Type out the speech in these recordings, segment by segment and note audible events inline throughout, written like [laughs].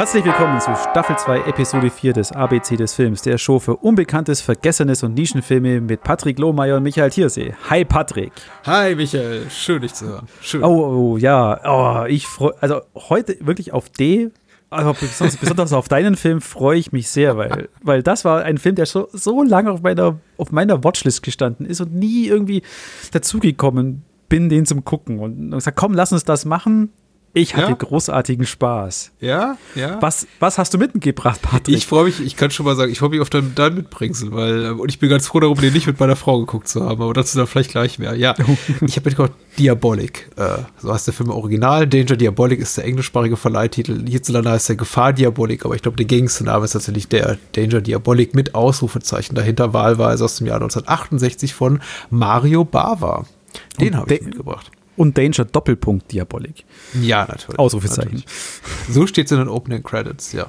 Herzlich willkommen zu Staffel 2, Episode 4 des ABC des Films, der Show für Unbekanntes, Vergessenes und Nischenfilme mit Patrick Lohmeier und Michael Thiersee. Hi Patrick. Hi Michael, schön dich zu hören. Schön. Oh, oh ja, oh, ich freue, also heute wirklich auf D, aber besonders, [laughs] besonders auf deinen Film freue ich mich sehr, weil, weil das war ein Film, der so, so lange auf meiner, auf meiner Watchlist gestanden ist und nie irgendwie dazugekommen bin, den zum Gucken. Und gesagt, komm, lass uns das machen. Ich hatte ja? großartigen Spaß. Ja, ja. Was, was hast du mitgebracht, Patrick? Ich freue mich, ich kann schon mal sagen, ich freue mich auf dein, dein Mitbringsel, weil, äh, und ich bin ganz froh darum, den nicht mit meiner Frau geguckt zu haben, aber dazu dann vielleicht gleich mehr. Ja, [laughs] ich habe mitgebracht Diabolik. Äh, so heißt der Film Original. Danger Diabolik ist der englischsprachige Verleihtitel. Hierzulande heißt der Gefahr Diabolik, aber ich glaube, der gängigste Name ist tatsächlich der Danger Diabolik mit Ausrufezeichen dahinter, wahlweise aus dem Jahr 1968 von Mario Bava. Den habe ich mitgebracht und Danger Doppelpunkt Diabolik. Ja, natürlich. Ausrufezeichen. Natürlich. So steht es in den Opening Credits, ja.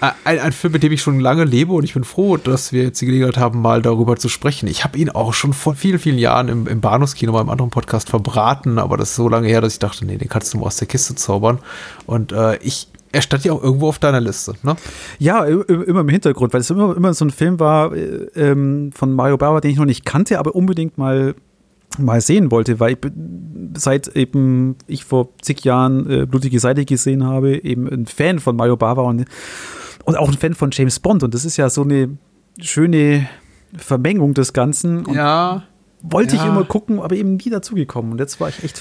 Äh, ein, ein, Film, mit dem ich schon lange lebe und ich bin froh, dass wir jetzt die Gelegenheit haben, mal darüber zu sprechen. Ich habe ihn auch schon vor vielen, vielen Jahren im, im Bahnhofskino bei einem anderen Podcast verbraten, aber das ist so lange her, dass ich dachte, nee, den kannst du mal aus der Kiste zaubern. Und äh, ich, er stand ja auch irgendwo auf deiner Liste, ne? Ja, immer im Hintergrund, weil es immer, immer so ein Film war äh, ähm, von Mario Bauer, den ich noch nicht kannte, aber unbedingt mal mal sehen wollte, weil ich seit eben ich vor zig Jahren äh, Blutige Seite gesehen habe, eben ein Fan von Mario Bava und, und auch ein Fan von James Bond. Und das ist ja so eine schöne Vermengung des Ganzen. Und ja. Wollte ja. ich immer gucken, aber eben nie dazugekommen. Und jetzt war ich echt,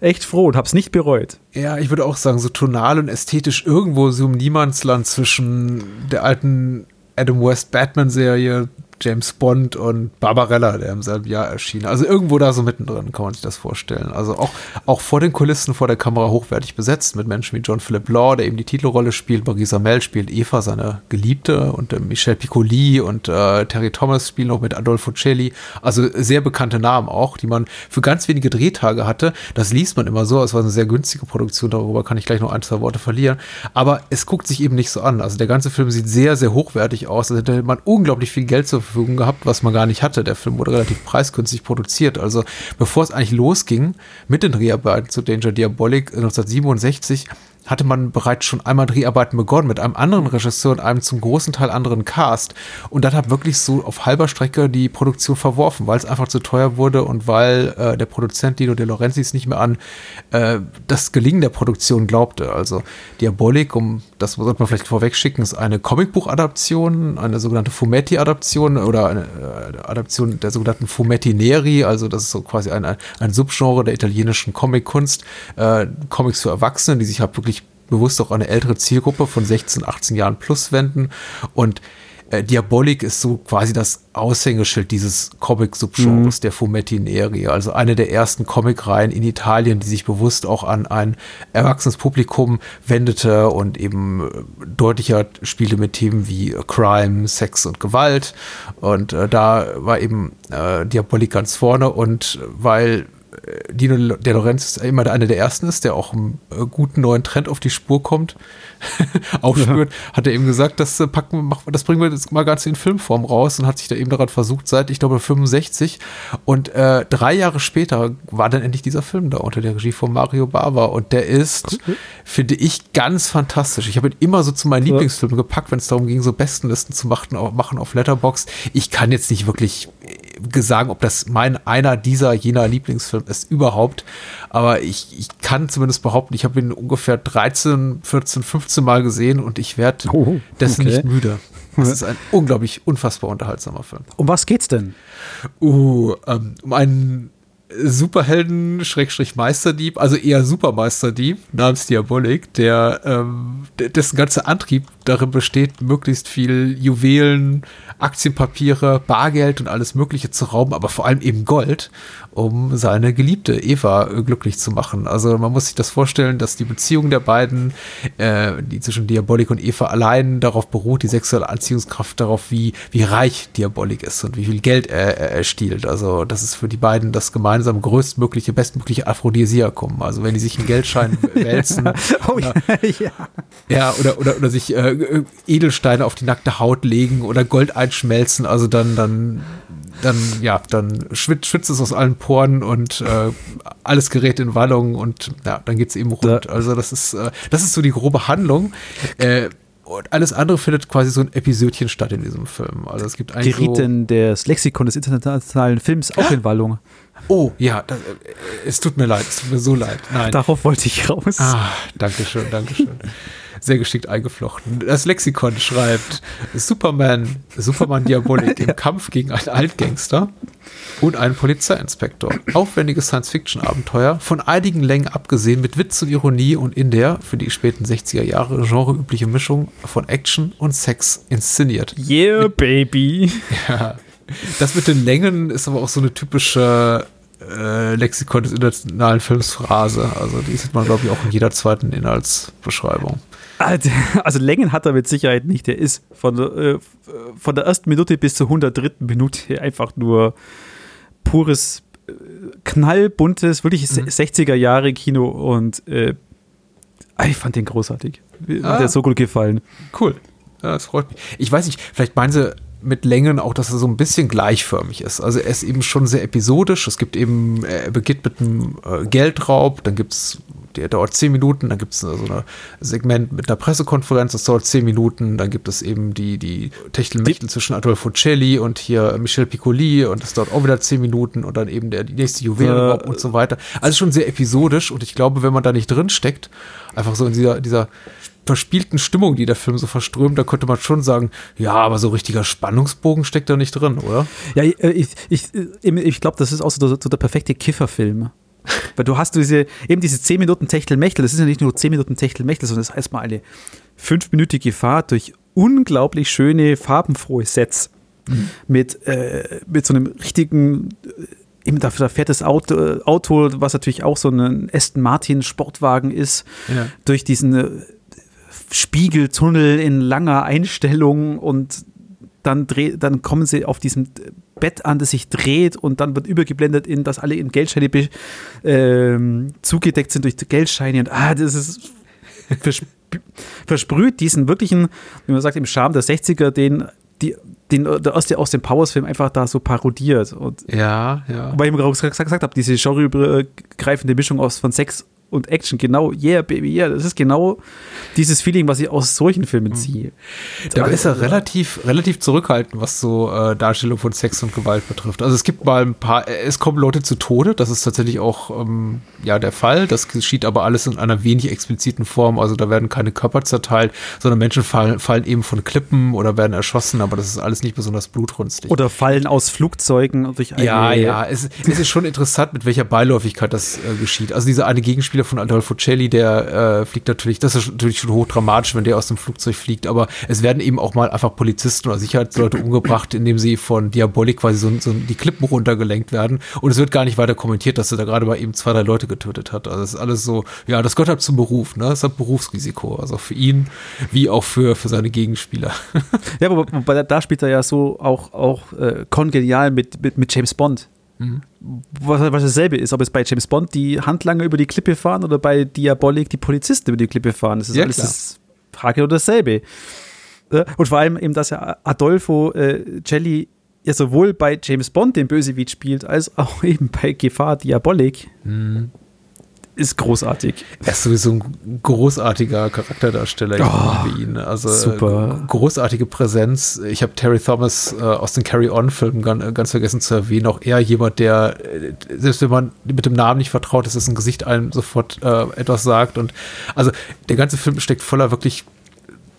echt froh und habe es nicht bereut. Ja, ich würde auch sagen, so tonal und ästhetisch irgendwo so im Niemandsland zwischen der alten Adam West Batman-Serie James Bond und Barbarella, der im selben Jahr erschien. Also irgendwo da so mittendrin kann man sich das vorstellen. Also auch, auch vor den Kulissen, vor der Kamera hochwertig besetzt mit Menschen wie John Philip Law, der eben die Titelrolle spielt. Marisa Mel spielt Eva, seine Geliebte und äh, Michel Piccoli und äh, Terry Thomas spielen noch mit Adolfo Celli. Also sehr bekannte Namen auch, die man für ganz wenige Drehtage hatte. Das liest man immer so. Es war eine sehr günstige Produktion. Darüber kann ich gleich noch ein, zwei Worte verlieren. Aber es guckt sich eben nicht so an. Also der ganze Film sieht sehr, sehr hochwertig aus. Also hätte man unglaublich viel Geld zur Verfügung gehabt, was man gar nicht hatte. Der Film wurde relativ preisgünstig produziert. Also bevor es eigentlich losging mit den Dreharbeiten zu Danger Diabolic 1967, hatte man bereits schon einmal Dreharbeiten begonnen mit einem anderen Regisseur und einem zum großen Teil anderen Cast. Und dann hat wirklich so auf halber Strecke die Produktion verworfen, weil es einfach zu teuer wurde und weil äh, der Produzent Dino De Laurentiis nicht mehr an äh, das Gelingen der Produktion glaubte. Also Diabolik, um das sollte man vielleicht vorweg schicken, ist eine Comicbuch-Adaption, eine sogenannte Fumetti-Adaption oder eine äh, Adaption der sogenannten Fumetti Neri. Also das ist so quasi ein, ein, ein Subgenre der italienischen Comic-Kunst. Äh, Comics für Erwachsene, die sich halt wirklich bewusst auch eine ältere Zielgruppe von 16, 18 Jahren plus wenden. Und äh, Diabolik ist so quasi das Aushängeschild dieses Comic-Subgenres mhm. der Fumetti Neri. Also eine der ersten Comic-Reihen in Italien, die sich bewusst auch an ein erwachsenes Publikum wendete und eben äh, deutlicher spielte mit Themen wie Crime, Sex und Gewalt. Und äh, da war eben äh, Diabolik ganz vorne und weil Dino De Lorenz immer einer der ersten ist, der auch einen äh, guten neuen Trend auf die Spur kommt, [laughs] aufspürt, ja. hat er eben gesagt, das äh, packen wir, das bringen wir jetzt mal ganz in Filmform raus und hat sich da eben daran versucht, seit, ich glaube, 65. Und äh, drei Jahre später war dann endlich dieser Film da unter der Regie von Mario Bava und der ist, okay. finde ich, ganz fantastisch. Ich habe ihn immer so zu meinen ja. Lieblingsfilmen gepackt, wenn es darum ging, so Bestenlisten zu machen, machen auf Letterbox. Ich kann jetzt nicht wirklich äh, sagen, ob das mein einer dieser jener Lieblingsfilme ist überhaupt. Aber ich, ich kann zumindest behaupten, ich habe ihn ungefähr 13, 14, 15 Mal gesehen und ich werde oh, dessen okay. nicht müde. Das ist ein unglaublich unfassbar unterhaltsamer Film. Um was geht's denn? Uh, ähm, um einen Superhelden, Schrägstrich Meisterdieb, also eher Supermeisterdieb namens Diabolik, der ähm, dessen ganzer Antrieb darin besteht, möglichst viel Juwelen, Aktienpapiere, Bargeld und alles Mögliche zu rauben, aber vor allem eben Gold, um seine Geliebte Eva glücklich zu machen. Also man muss sich das vorstellen, dass die Beziehung der beiden, äh, die zwischen Diabolik und Eva allein darauf beruht, die sexuelle Anziehungskraft darauf, wie, wie reich Diabolik ist und wie viel Geld er, er stiehlt. Also das ist für die beiden das gemeinsam größtmögliche, bestmögliche Aphrodisiakum. Also wenn die sich in Geldschein [laughs] wälzen. oh, oder, [laughs] ja. ja, oder, oder, oder sich äh, Edelsteine auf die nackte Haut legen oder Gold einschmelzen, also dann, dann dann, ja, dann schwitzt, schwitzt es aus allen Poren und äh, alles gerät in Wallung und ja, dann geht es eben rund. Also das ist, äh, das ist so die grobe Handlung. Äh, und alles andere findet quasi so ein Episodchen statt in diesem Film. Also es gibt eigentlich Gerieten so des Lexikon des internationalen Films auch in Wallung. Oh, ja, das, äh, es tut mir leid, es tut mir so leid. Nein. Darauf wollte ich raus. Ah, danke schön, danke schön. Sehr geschickt eingeflochten. Das Lexikon schreibt Superman, Superman Diabolik [laughs] im Kampf gegen einen Altgangster und einen Polizeiinspektor. Aufwendiges Science-Fiction-Abenteuer, von einigen Längen abgesehen, mit Witz und Ironie und in der, für die späten 60er Jahre, genreübliche Mischung von Action und Sex inszeniert. Yeah, baby. [laughs] Ja. Das mit den Längen ist aber auch so eine typische äh, Lexikon des internationalen Films Phrase. Also die sieht man, glaube ich, auch in jeder zweiten Inhaltsbeschreibung. [laughs] Also, Längen hat er mit Sicherheit nicht. Der ist von, äh, von der ersten Minute bis zur 103. Minute [laughs] einfach nur pures, äh, knallbuntes, wirklich mhm. 60er Jahre Kino und äh, ich fand den großartig. Mir ah. hat der so gut gefallen. Cool. Ja, das freut mich. Ich weiß nicht, vielleicht meinen sie mit Längen auch, dass er so ein bisschen gleichförmig ist. Also er ist eben schon sehr episodisch. Es gibt eben, er beginnt mit einem äh, Geldraub, dann gibt es, der dauert zehn Minuten, dann gibt es so ein Segment mit einer Pressekonferenz, das dauert zehn Minuten, dann gibt es eben die, die Techtelmechtel zwischen Adolfo Celli und hier Michel Piccoli und das dauert auch wieder zehn Minuten und dann eben der die nächste Juwelenraub äh, und so weiter. Also schon sehr episodisch und ich glaube, wenn man da nicht drin steckt, einfach so in dieser, dieser verspielten Stimmung, die der Film so verströmt, da könnte man schon sagen, ja, aber so richtiger Spannungsbogen steckt da nicht drin, oder? Ja, äh, ich, ich, ich glaube, das ist auch so der, so der perfekte Kifferfilm. Weil du hast diese, eben diese 10 Minuten Techtelmechtel, das ist ja nicht nur 10 Minuten Techtelmechtel, sondern das ist erstmal eine fünfminütige Fahrt durch unglaublich schöne, farbenfrohe Sets. Mhm. Mit, äh, mit so einem richtigen äh, eben da, fährt das Auto, Auto, was natürlich auch so ein Aston Martin Sportwagen ist, ja. durch diesen äh, Spiegeltunnel in langer Einstellung und dann, dreh, dann kommen sie auf diesem Bett an, das sich dreht und dann wird übergeblendet in, dass alle in Geldscheine äh, zugedeckt sind durch Geldscheine und ah, das ist versp versprüht diesen wirklichen, wie man sagt, im Charme der 60er, den die, den der erste aus dem Powers-Film einfach da so parodiert. Und ja, ja. Weil ich mir gerade gesagt, gesagt habe, diese genreübergreifende Mischung aus von Sex und Action. Genau, yeah, baby, yeah. Das ist genau dieses Feeling, was ich aus solchen Filmen mhm. ziehe. Da ist er relativ, relativ zurückhaltend, was so äh, Darstellung von Sex und Gewalt betrifft. Also es gibt mal ein paar, äh, es kommen Leute zu Tode, das ist tatsächlich auch ähm, ja der Fall. Das geschieht aber alles in einer wenig expliziten Form. Also da werden keine Körper zerteilt, sondern Menschen fallen, fallen eben von Klippen oder werden erschossen, aber das ist alles nicht besonders blutrünstig. Oder fallen aus Flugzeugen durch eine Ja, ja, es, es ist schon interessant, mit welcher Beiläufigkeit das äh, geschieht. Also dieser eine Gegenspieler von Adolfo Celli, der äh, fliegt natürlich, das ist natürlich schon hochdramatisch, wenn der aus dem Flugzeug fliegt, aber es werden eben auch mal einfach Polizisten oder Sicherheitsleute [clears throat] umgebracht, indem sie von Diabolik quasi so, so die Klippen runtergelenkt werden und es wird gar nicht weiter kommentiert, dass er da gerade mal eben zwei, drei Leute getötet hat. Also es ist alles so, ja, das gehört halt zum Beruf, ne? Das hat Berufsrisiko, also für ihn wie auch für, für seine Gegenspieler. ja, aber, aber da spielt er ja so auch, auch äh, kongenial mit, mit, mit James Bond. Mhm. Was, was dasselbe ist, ob es bei James Bond die Handlanger über die Klippe fahren oder bei Diabolik die Polizisten über die Klippe fahren. Das ist ja, alles das Frage oder dasselbe. Und vor allem eben, dass ja Adolfo äh, Celli ja sowohl bei James Bond den Bösewicht spielt, als auch [laughs] eben bei Gefahr Diabolik. Mhm ist großartig. Er ist sowieso ein großartiger Charakterdarsteller. Ich oh, liebe ihn. Also super. großartige Präsenz. Ich habe Terry Thomas äh, aus den Carry-On-Filmen ganz, ganz, vergessen zu erwähnen. Auch er jemand, der, äh, selbst wenn man mit dem Namen nicht vertraut ist, dass ein Gesicht einem sofort äh, etwas sagt. Und also der ganze Film steckt voller wirklich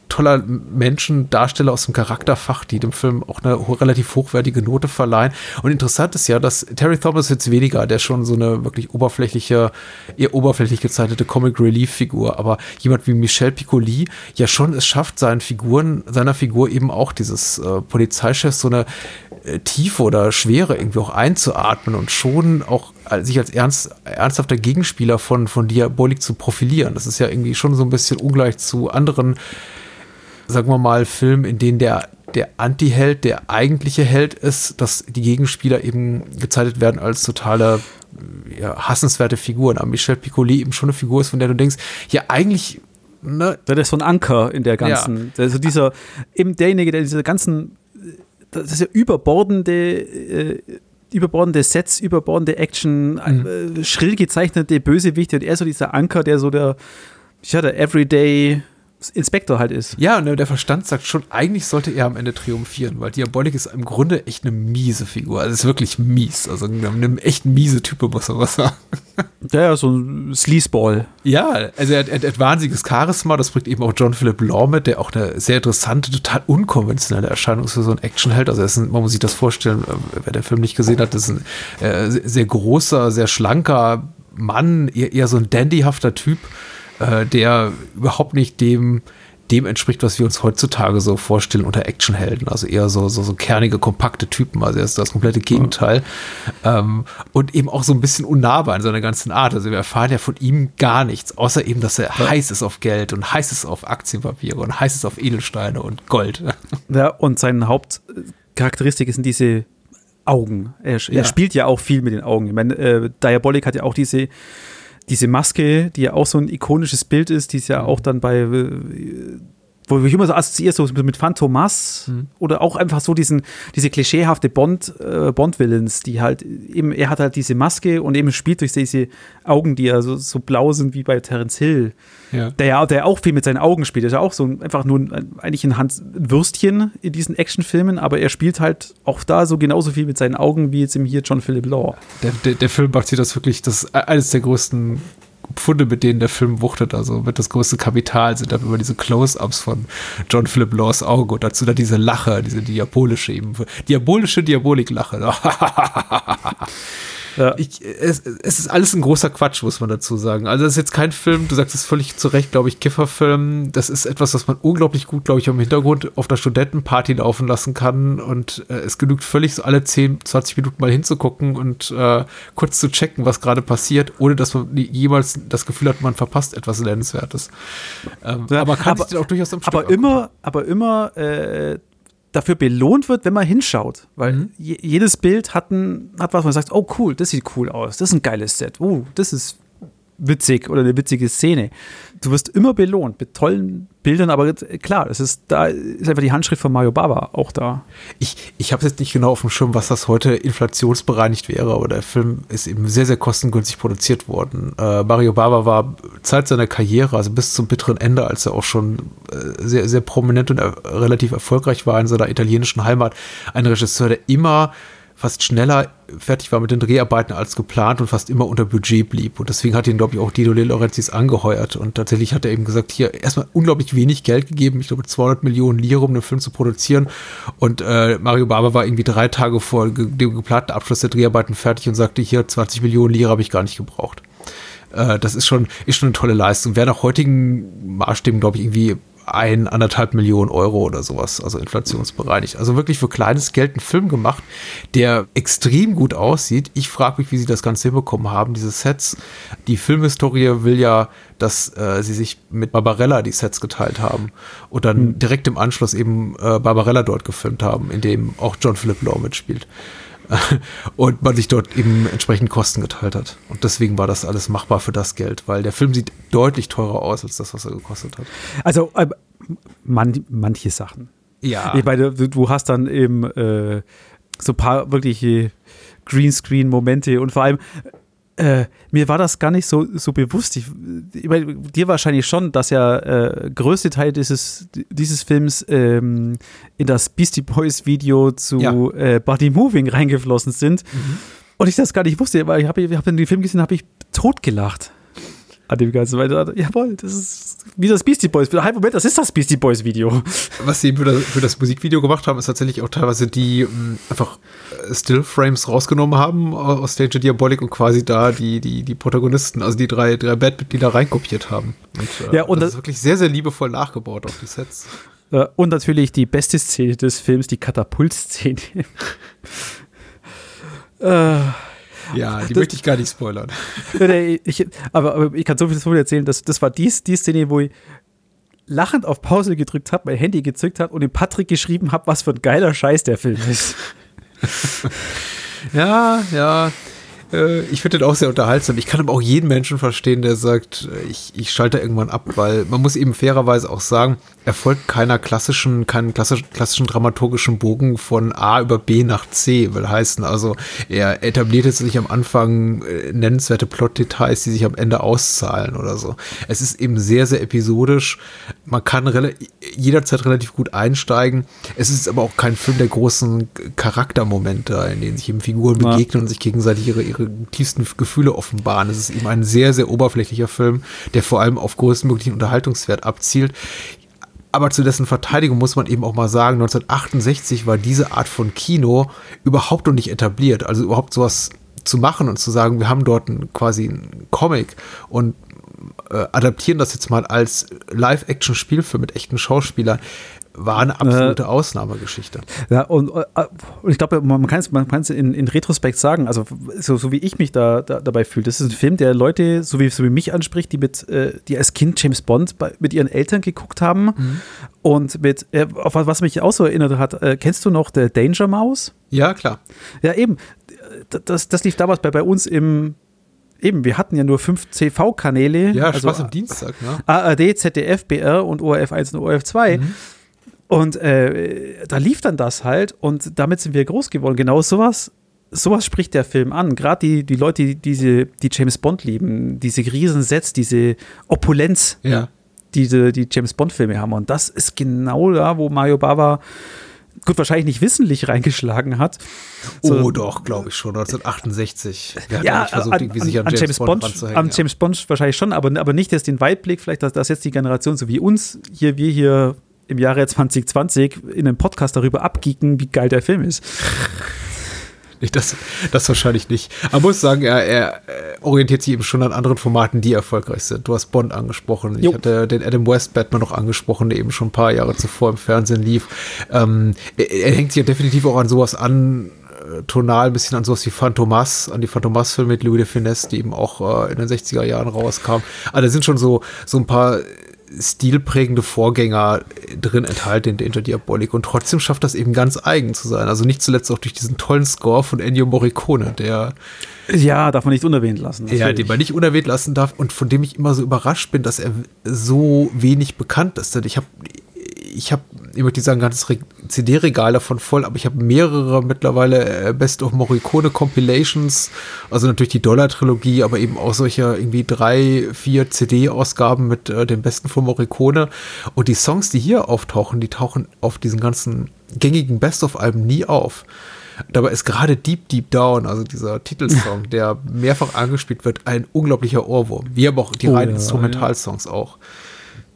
toller Menschen, Darsteller aus dem Charakterfach, die dem Film auch eine relativ hochwertige Note verleihen. Und interessant ist ja, dass Terry Thomas jetzt weniger, der schon so eine wirklich oberflächliche, eher oberflächlich gezeichnete Comic Relief Figur, aber jemand wie Michel Piccoli ja schon es schafft, seinen Figuren, seiner Figur eben auch dieses äh, Polizeichefs so eine äh, Tiefe oder Schwere irgendwie auch einzuatmen und schon auch sich als ernst, ernsthafter Gegenspieler von, von Diabolik zu profilieren. Das ist ja irgendwie schon so ein bisschen ungleich zu anderen sagen wir mal, Film, in denen der, der Anti-Held der eigentliche Held ist, dass die Gegenspieler eben gezeichnet werden als totale ja, hassenswerte Figuren. Aber Michel Piccoli eben schon eine Figur ist, von der du denkst, ja, eigentlich. Ne? Das ist so ein Anker in der ganzen. Ja. Also dieser, eben derjenige, der diese ganzen das ist ja überbordende, äh, überbordende Sets, überbordende Action, mhm. äh, schrill gezeichnete Bösewichte und er so dieser Anker, der so der, ja, der Everyday Inspektor halt ist. Ja, und der Verstand sagt schon, eigentlich sollte er am Ende triumphieren, weil Diabolik ist im Grunde echt eine miese Figur. Also ist wirklich mies. Also eine echt miese Type, muss man was sagen. [laughs] Ja, so ein Sleazeball. Ja, also er hat, er hat wahnsinniges Charisma, das bringt eben auch John Philip Law mit, der auch eine sehr interessante, total unkonventionelle Erscheinung ist für so einen Actionheld. Also ein, man muss sich das vorstellen, äh, wer den Film nicht gesehen hat, das ist ein äh, sehr großer, sehr schlanker Mann, eher, eher so ein dandyhafter Typ äh, der überhaupt nicht dem, dem entspricht, was wir uns heutzutage so vorstellen unter Actionhelden. Also eher so, so, so kernige, kompakte Typen. Also er ist das komplette Gegenteil. Ja. Ähm, und eben auch so ein bisschen unnahbar in seiner ganzen Art. Also wir erfahren ja von ihm gar nichts, außer eben, dass er ja. heiß ist auf Geld und heiß ist auf Aktienpapiere und heiß ist auf Edelsteine und Gold. [laughs] Ja, und seine Hauptcharakteristik sind diese Augen. Er, ja. er, spielt ja auch viel mit den Augen. Ich meine, äh, Diabolik hat ja auch diese diese Maske, die ja auch so ein ikonisches Bild ist, die ist ja auch dann bei, äh, wo ich immer so assoziiere, so mit Phantomas mhm. oder auch einfach so diesen, diese klischeehafte Bond, äh, Bond-Villains, die halt eben, er hat halt diese Maske und eben spielt durch diese Augen, die ja so, so blau sind wie bei Terence Hill ja. der ja der auch viel mit seinen Augen spielt. Er ist ja auch so ein, einfach nur ein, eigentlich ein Hans Würstchen in diesen Actionfilmen, aber er spielt halt auch da so genauso viel mit seinen Augen wie jetzt im hier John Philip Law. Der, der, der Film macht sich das wirklich, das eines der größten Pfunde, mit denen der Film wuchtet, also mit das größte Kapital sind dann immer diese Close-Ups von John Philip Laws Auge und dazu dann diese Lache, diese diabolische eben, diabolische Diabolik-Lache. [laughs] Ja. Ich, es, es, ist alles ein großer Quatsch, muss man dazu sagen. Also, das ist jetzt kein Film, du sagst es völlig zu Recht, glaube ich, Kifferfilm. Das ist etwas, was man unglaublich gut, glaube ich, im Hintergrund auf der Studentenparty laufen lassen kann. Und äh, es genügt völlig so alle 10, 20 Minuten mal hinzugucken und äh, kurz zu checken, was gerade passiert, ohne dass man jemals das Gefühl hat, man verpasst etwas Nennenswertes. Ähm, ja, aber kann aber, sich auch durchaus am Stück Aber immer, aber immer äh, dafür belohnt wird, wenn man hinschaut. Weil mhm. jedes Bild hat, ein, hat was, man sagt, oh cool, das sieht cool aus, das ist ein geiles Set, oh, das ist witzig oder eine witzige Szene. Du wirst immer belohnt mit tollen Bildern, aber klar, es ist, da ist einfach die Handschrift von Mario Baba auch da. Ich, ich habe jetzt nicht genau auf dem Schirm, was das heute inflationsbereinigt wäre, aber der Film ist eben sehr, sehr kostengünstig produziert worden. Äh, Mario Baba war Zeit seiner Karriere, also bis zum bitteren Ende, als er auch schon äh, sehr, sehr prominent und er relativ erfolgreich war in seiner italienischen Heimat, ein Regisseur, der immer fast schneller fertig war mit den Dreharbeiten als geplant und fast immer unter Budget blieb. Und deswegen hat ihn, glaube ich, auch Dino De Laurentiis angeheuert. Und tatsächlich hat er eben gesagt, hier erstmal unglaublich wenig Geld gegeben, ich glaube 200 Millionen Lire, um den Film zu produzieren. Und äh, Mario Barber war irgendwie drei Tage vor dem geplanten Abschluss der Dreharbeiten fertig und sagte, hier 20 Millionen Lire habe ich gar nicht gebraucht. Äh, das ist schon, ist schon eine tolle Leistung. Wäre nach heutigen Maßstäben, glaube ich, irgendwie ein, anderthalb Millionen Euro oder sowas, also inflationsbereinigt. Also wirklich für kleines Geld einen Film gemacht, der extrem gut aussieht. Ich frage mich, wie sie das Ganze hinbekommen haben, diese Sets. Die Filmhistorie will ja, dass äh, sie sich mit Barbarella die Sets geteilt haben und dann mhm. direkt im Anschluss eben äh, Barbarella dort gefilmt haben, in dem auch John Philip Law mitspielt. [laughs] und man sich dort eben entsprechend Kosten geteilt hat. Und deswegen war das alles machbar für das Geld, weil der Film sieht deutlich teurer aus als das, was er gekostet hat. Also äh, man, manche Sachen. Ja. Ich meine, du hast dann eben äh, so ein paar wirkliche Greenscreen-Momente und vor allem äh, mir war das gar nicht so, so bewusst. Ich, ich meine, dir wahrscheinlich schon, dass ja äh, größte Teil dieses, dieses Films ähm, in das Beastie Boys Video zu ja. äh, Body Moving reingeflossen sind. Mhm. Und ich das gar nicht wusste, aber ich habe hab den Film gesehen, habe ich totgelacht an dem Ganzen. Weil jawohl, das ist wie das Beastie Boys. Halt, Moment, das ist das Beastie Boys Video. Was sie für das, für das Musikvideo gemacht haben, ist tatsächlich auch teilweise die mh, ähm, einfach äh, Stillframes rausgenommen haben aus Danger Diabolic und quasi da die, die, die Protagonisten, also die drei, drei Bandmitglieder reinkopiert haben. Und, äh, ja, und das, das ist wirklich sehr, sehr liebevoll nachgebaut auf die Sets. Äh, und natürlich die beste Szene des Films, die Katapult-Szene. [laughs] äh, ja, [laughs] die das, möchte ich gar nicht spoilern. [laughs] ich, aber, aber, ich kann so viel davon erzählen, dass das war die, die Szene, wo ich lachend auf Pause gedrückt habe, mein Handy gezückt habe und dem Patrick geschrieben habe, was für ein geiler Scheiß der Film ist. [laughs] ja, ja. Äh, ich finde den auch sehr unterhaltsam. Ich kann aber auch jeden Menschen verstehen, der sagt, äh, ich, ich schalte irgendwann ab, weil man muss eben fairerweise auch sagen, er folgt keiner klassischen, keinen klassischen, klassischen dramaturgischen Bogen von A über B nach C, will heißen. Also er etabliert jetzt nicht am Anfang äh, nennenswerte Plotdetails, die sich am Ende auszahlen oder so. Es ist eben sehr, sehr episodisch. Man kann jederzeit relativ gut einsteigen. Es ist aber auch kein Film der großen Charaktermomente, in denen sich eben Figuren ja. begegnen und sich gegenseitig ihre, ihre tiefsten Gefühle offenbaren. Es ist eben ein sehr, sehr oberflächlicher Film, der vor allem auf größtmöglichen Unterhaltungswert abzielt. Aber zu dessen Verteidigung muss man eben auch mal sagen, 1968 war diese Art von Kino überhaupt noch nicht etabliert. Also überhaupt sowas zu machen und zu sagen, wir haben dort ein, quasi einen Comic und äh, adaptieren das jetzt mal als Live-Action-Spielfilm mit echten Schauspielern war eine absolute äh, Ausnahmegeschichte. Ja, und, äh, und ich glaube, man kann es man in, in Retrospekt sagen, also so, so wie ich mich da, da, dabei fühle, das ist ein Film, der Leute, so wie, so wie mich anspricht, die mit, äh, die als Kind James Bond bei, mit ihren Eltern geguckt haben mhm. und mit, äh, auf was mich auch so erinnert hat, äh, kennst du noch der Danger Mouse? Ja, klar. Ja, eben. Das, das lief damals bei, bei uns im, eben, wir hatten ja nur fünf CV-Kanäle. Ja, also Spaß am Dienstag, ne? ARD, ZDF, BR und ORF 1 und ORF 2. Mhm. Und äh, da lief dann das halt und damit sind wir groß geworden. Genau sowas, sowas spricht der Film an. Gerade die, die Leute, die, diese, die James Bond lieben, diese Riesensets, diese Opulenz, ja. diese, die James Bond-Filme haben. Und das ist genau da, wo Mario Bava gut, wahrscheinlich nicht wissentlich reingeschlagen hat. So, oh, doch, glaube ich schon, 1968. Wer hat ja, versucht, an, irgendwie sich an, an James, James Bond, Bond An ja. James Bond wahrscheinlich schon, aber, aber nicht jetzt den Weitblick, vielleicht, dass, dass jetzt die Generation, so wie uns, hier, wir hier im Jahre 2020 in einem Podcast darüber abgeeken, wie geil der Film ist. [laughs] Das, das wahrscheinlich nicht. Aber muss sagen, er, er, orientiert sich eben schon an anderen Formaten, die erfolgreich sind. Du hast Bond angesprochen. Jo. Ich hatte den Adam West Batman noch angesprochen, der eben schon ein paar Jahre zuvor im Fernsehen lief. Ähm, er, er, hängt sich ja definitiv auch an sowas an, äh, tonal ein bisschen an sowas wie Phantomas, an die Phantomas-Filme mit Louis de Finesse, die eben auch äh, in den 60er Jahren rauskamen. Aber also da sind schon so, so ein paar stilprägende Vorgänger drin enthalten in Danger Diabolik und trotzdem schafft das eben ganz eigen zu sein. Also nicht zuletzt auch durch diesen tollen Score von Ennio Morricone, der ja, darf man nicht unerwähnt lassen. Ja, den man nicht unerwähnt lassen darf und von dem ich immer so überrascht bin, dass er so wenig bekannt ist. Denn ich habe ich habe, ich möchte nicht sagen, ein ganzes CD-Regal davon voll, aber ich habe mehrere mittlerweile äh, Best of Morricone Compilations, also natürlich die Dollar-Trilogie, aber eben auch solche irgendwie drei, vier CD-Ausgaben mit äh, den besten von Morricone. Und die Songs, die hier auftauchen, die tauchen auf diesen ganzen gängigen Best-of-Alben nie auf. Dabei ist gerade Deep Deep Down, also dieser Titelsong, [laughs] der mehrfach angespielt wird, ein unglaublicher Ohrwurm. Wie aber auch die oh, reinen ja, Instrumentalsongs ja. auch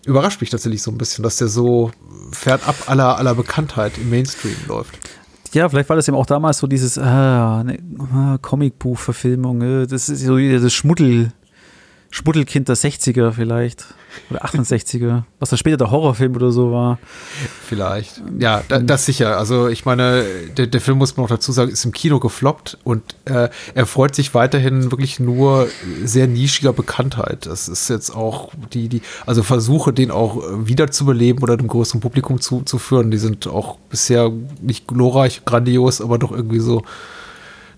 überrascht mich tatsächlich so ein bisschen, dass der so fernab aller, aller Bekanntheit im Mainstream läuft. Ja, vielleicht war das eben auch damals so dieses ah, ne, ah, Comicbuch-Verfilmung, äh, das ist so das Schmuddel, Schmuddelkind der 60er vielleicht. Oder 68er, was dann später der Horrorfilm oder so war. Vielleicht. Ja, da, das sicher. Also ich meine, der, der, Film muss man auch dazu sagen, ist im Kino gefloppt und äh, er freut sich weiterhin wirklich nur sehr nischiger Bekanntheit. Das ist jetzt auch die, die, also Versuche, den auch wiederzubeleben oder dem größeren Publikum zuzuführen, die sind auch bisher nicht glorreich, grandios, aber doch irgendwie so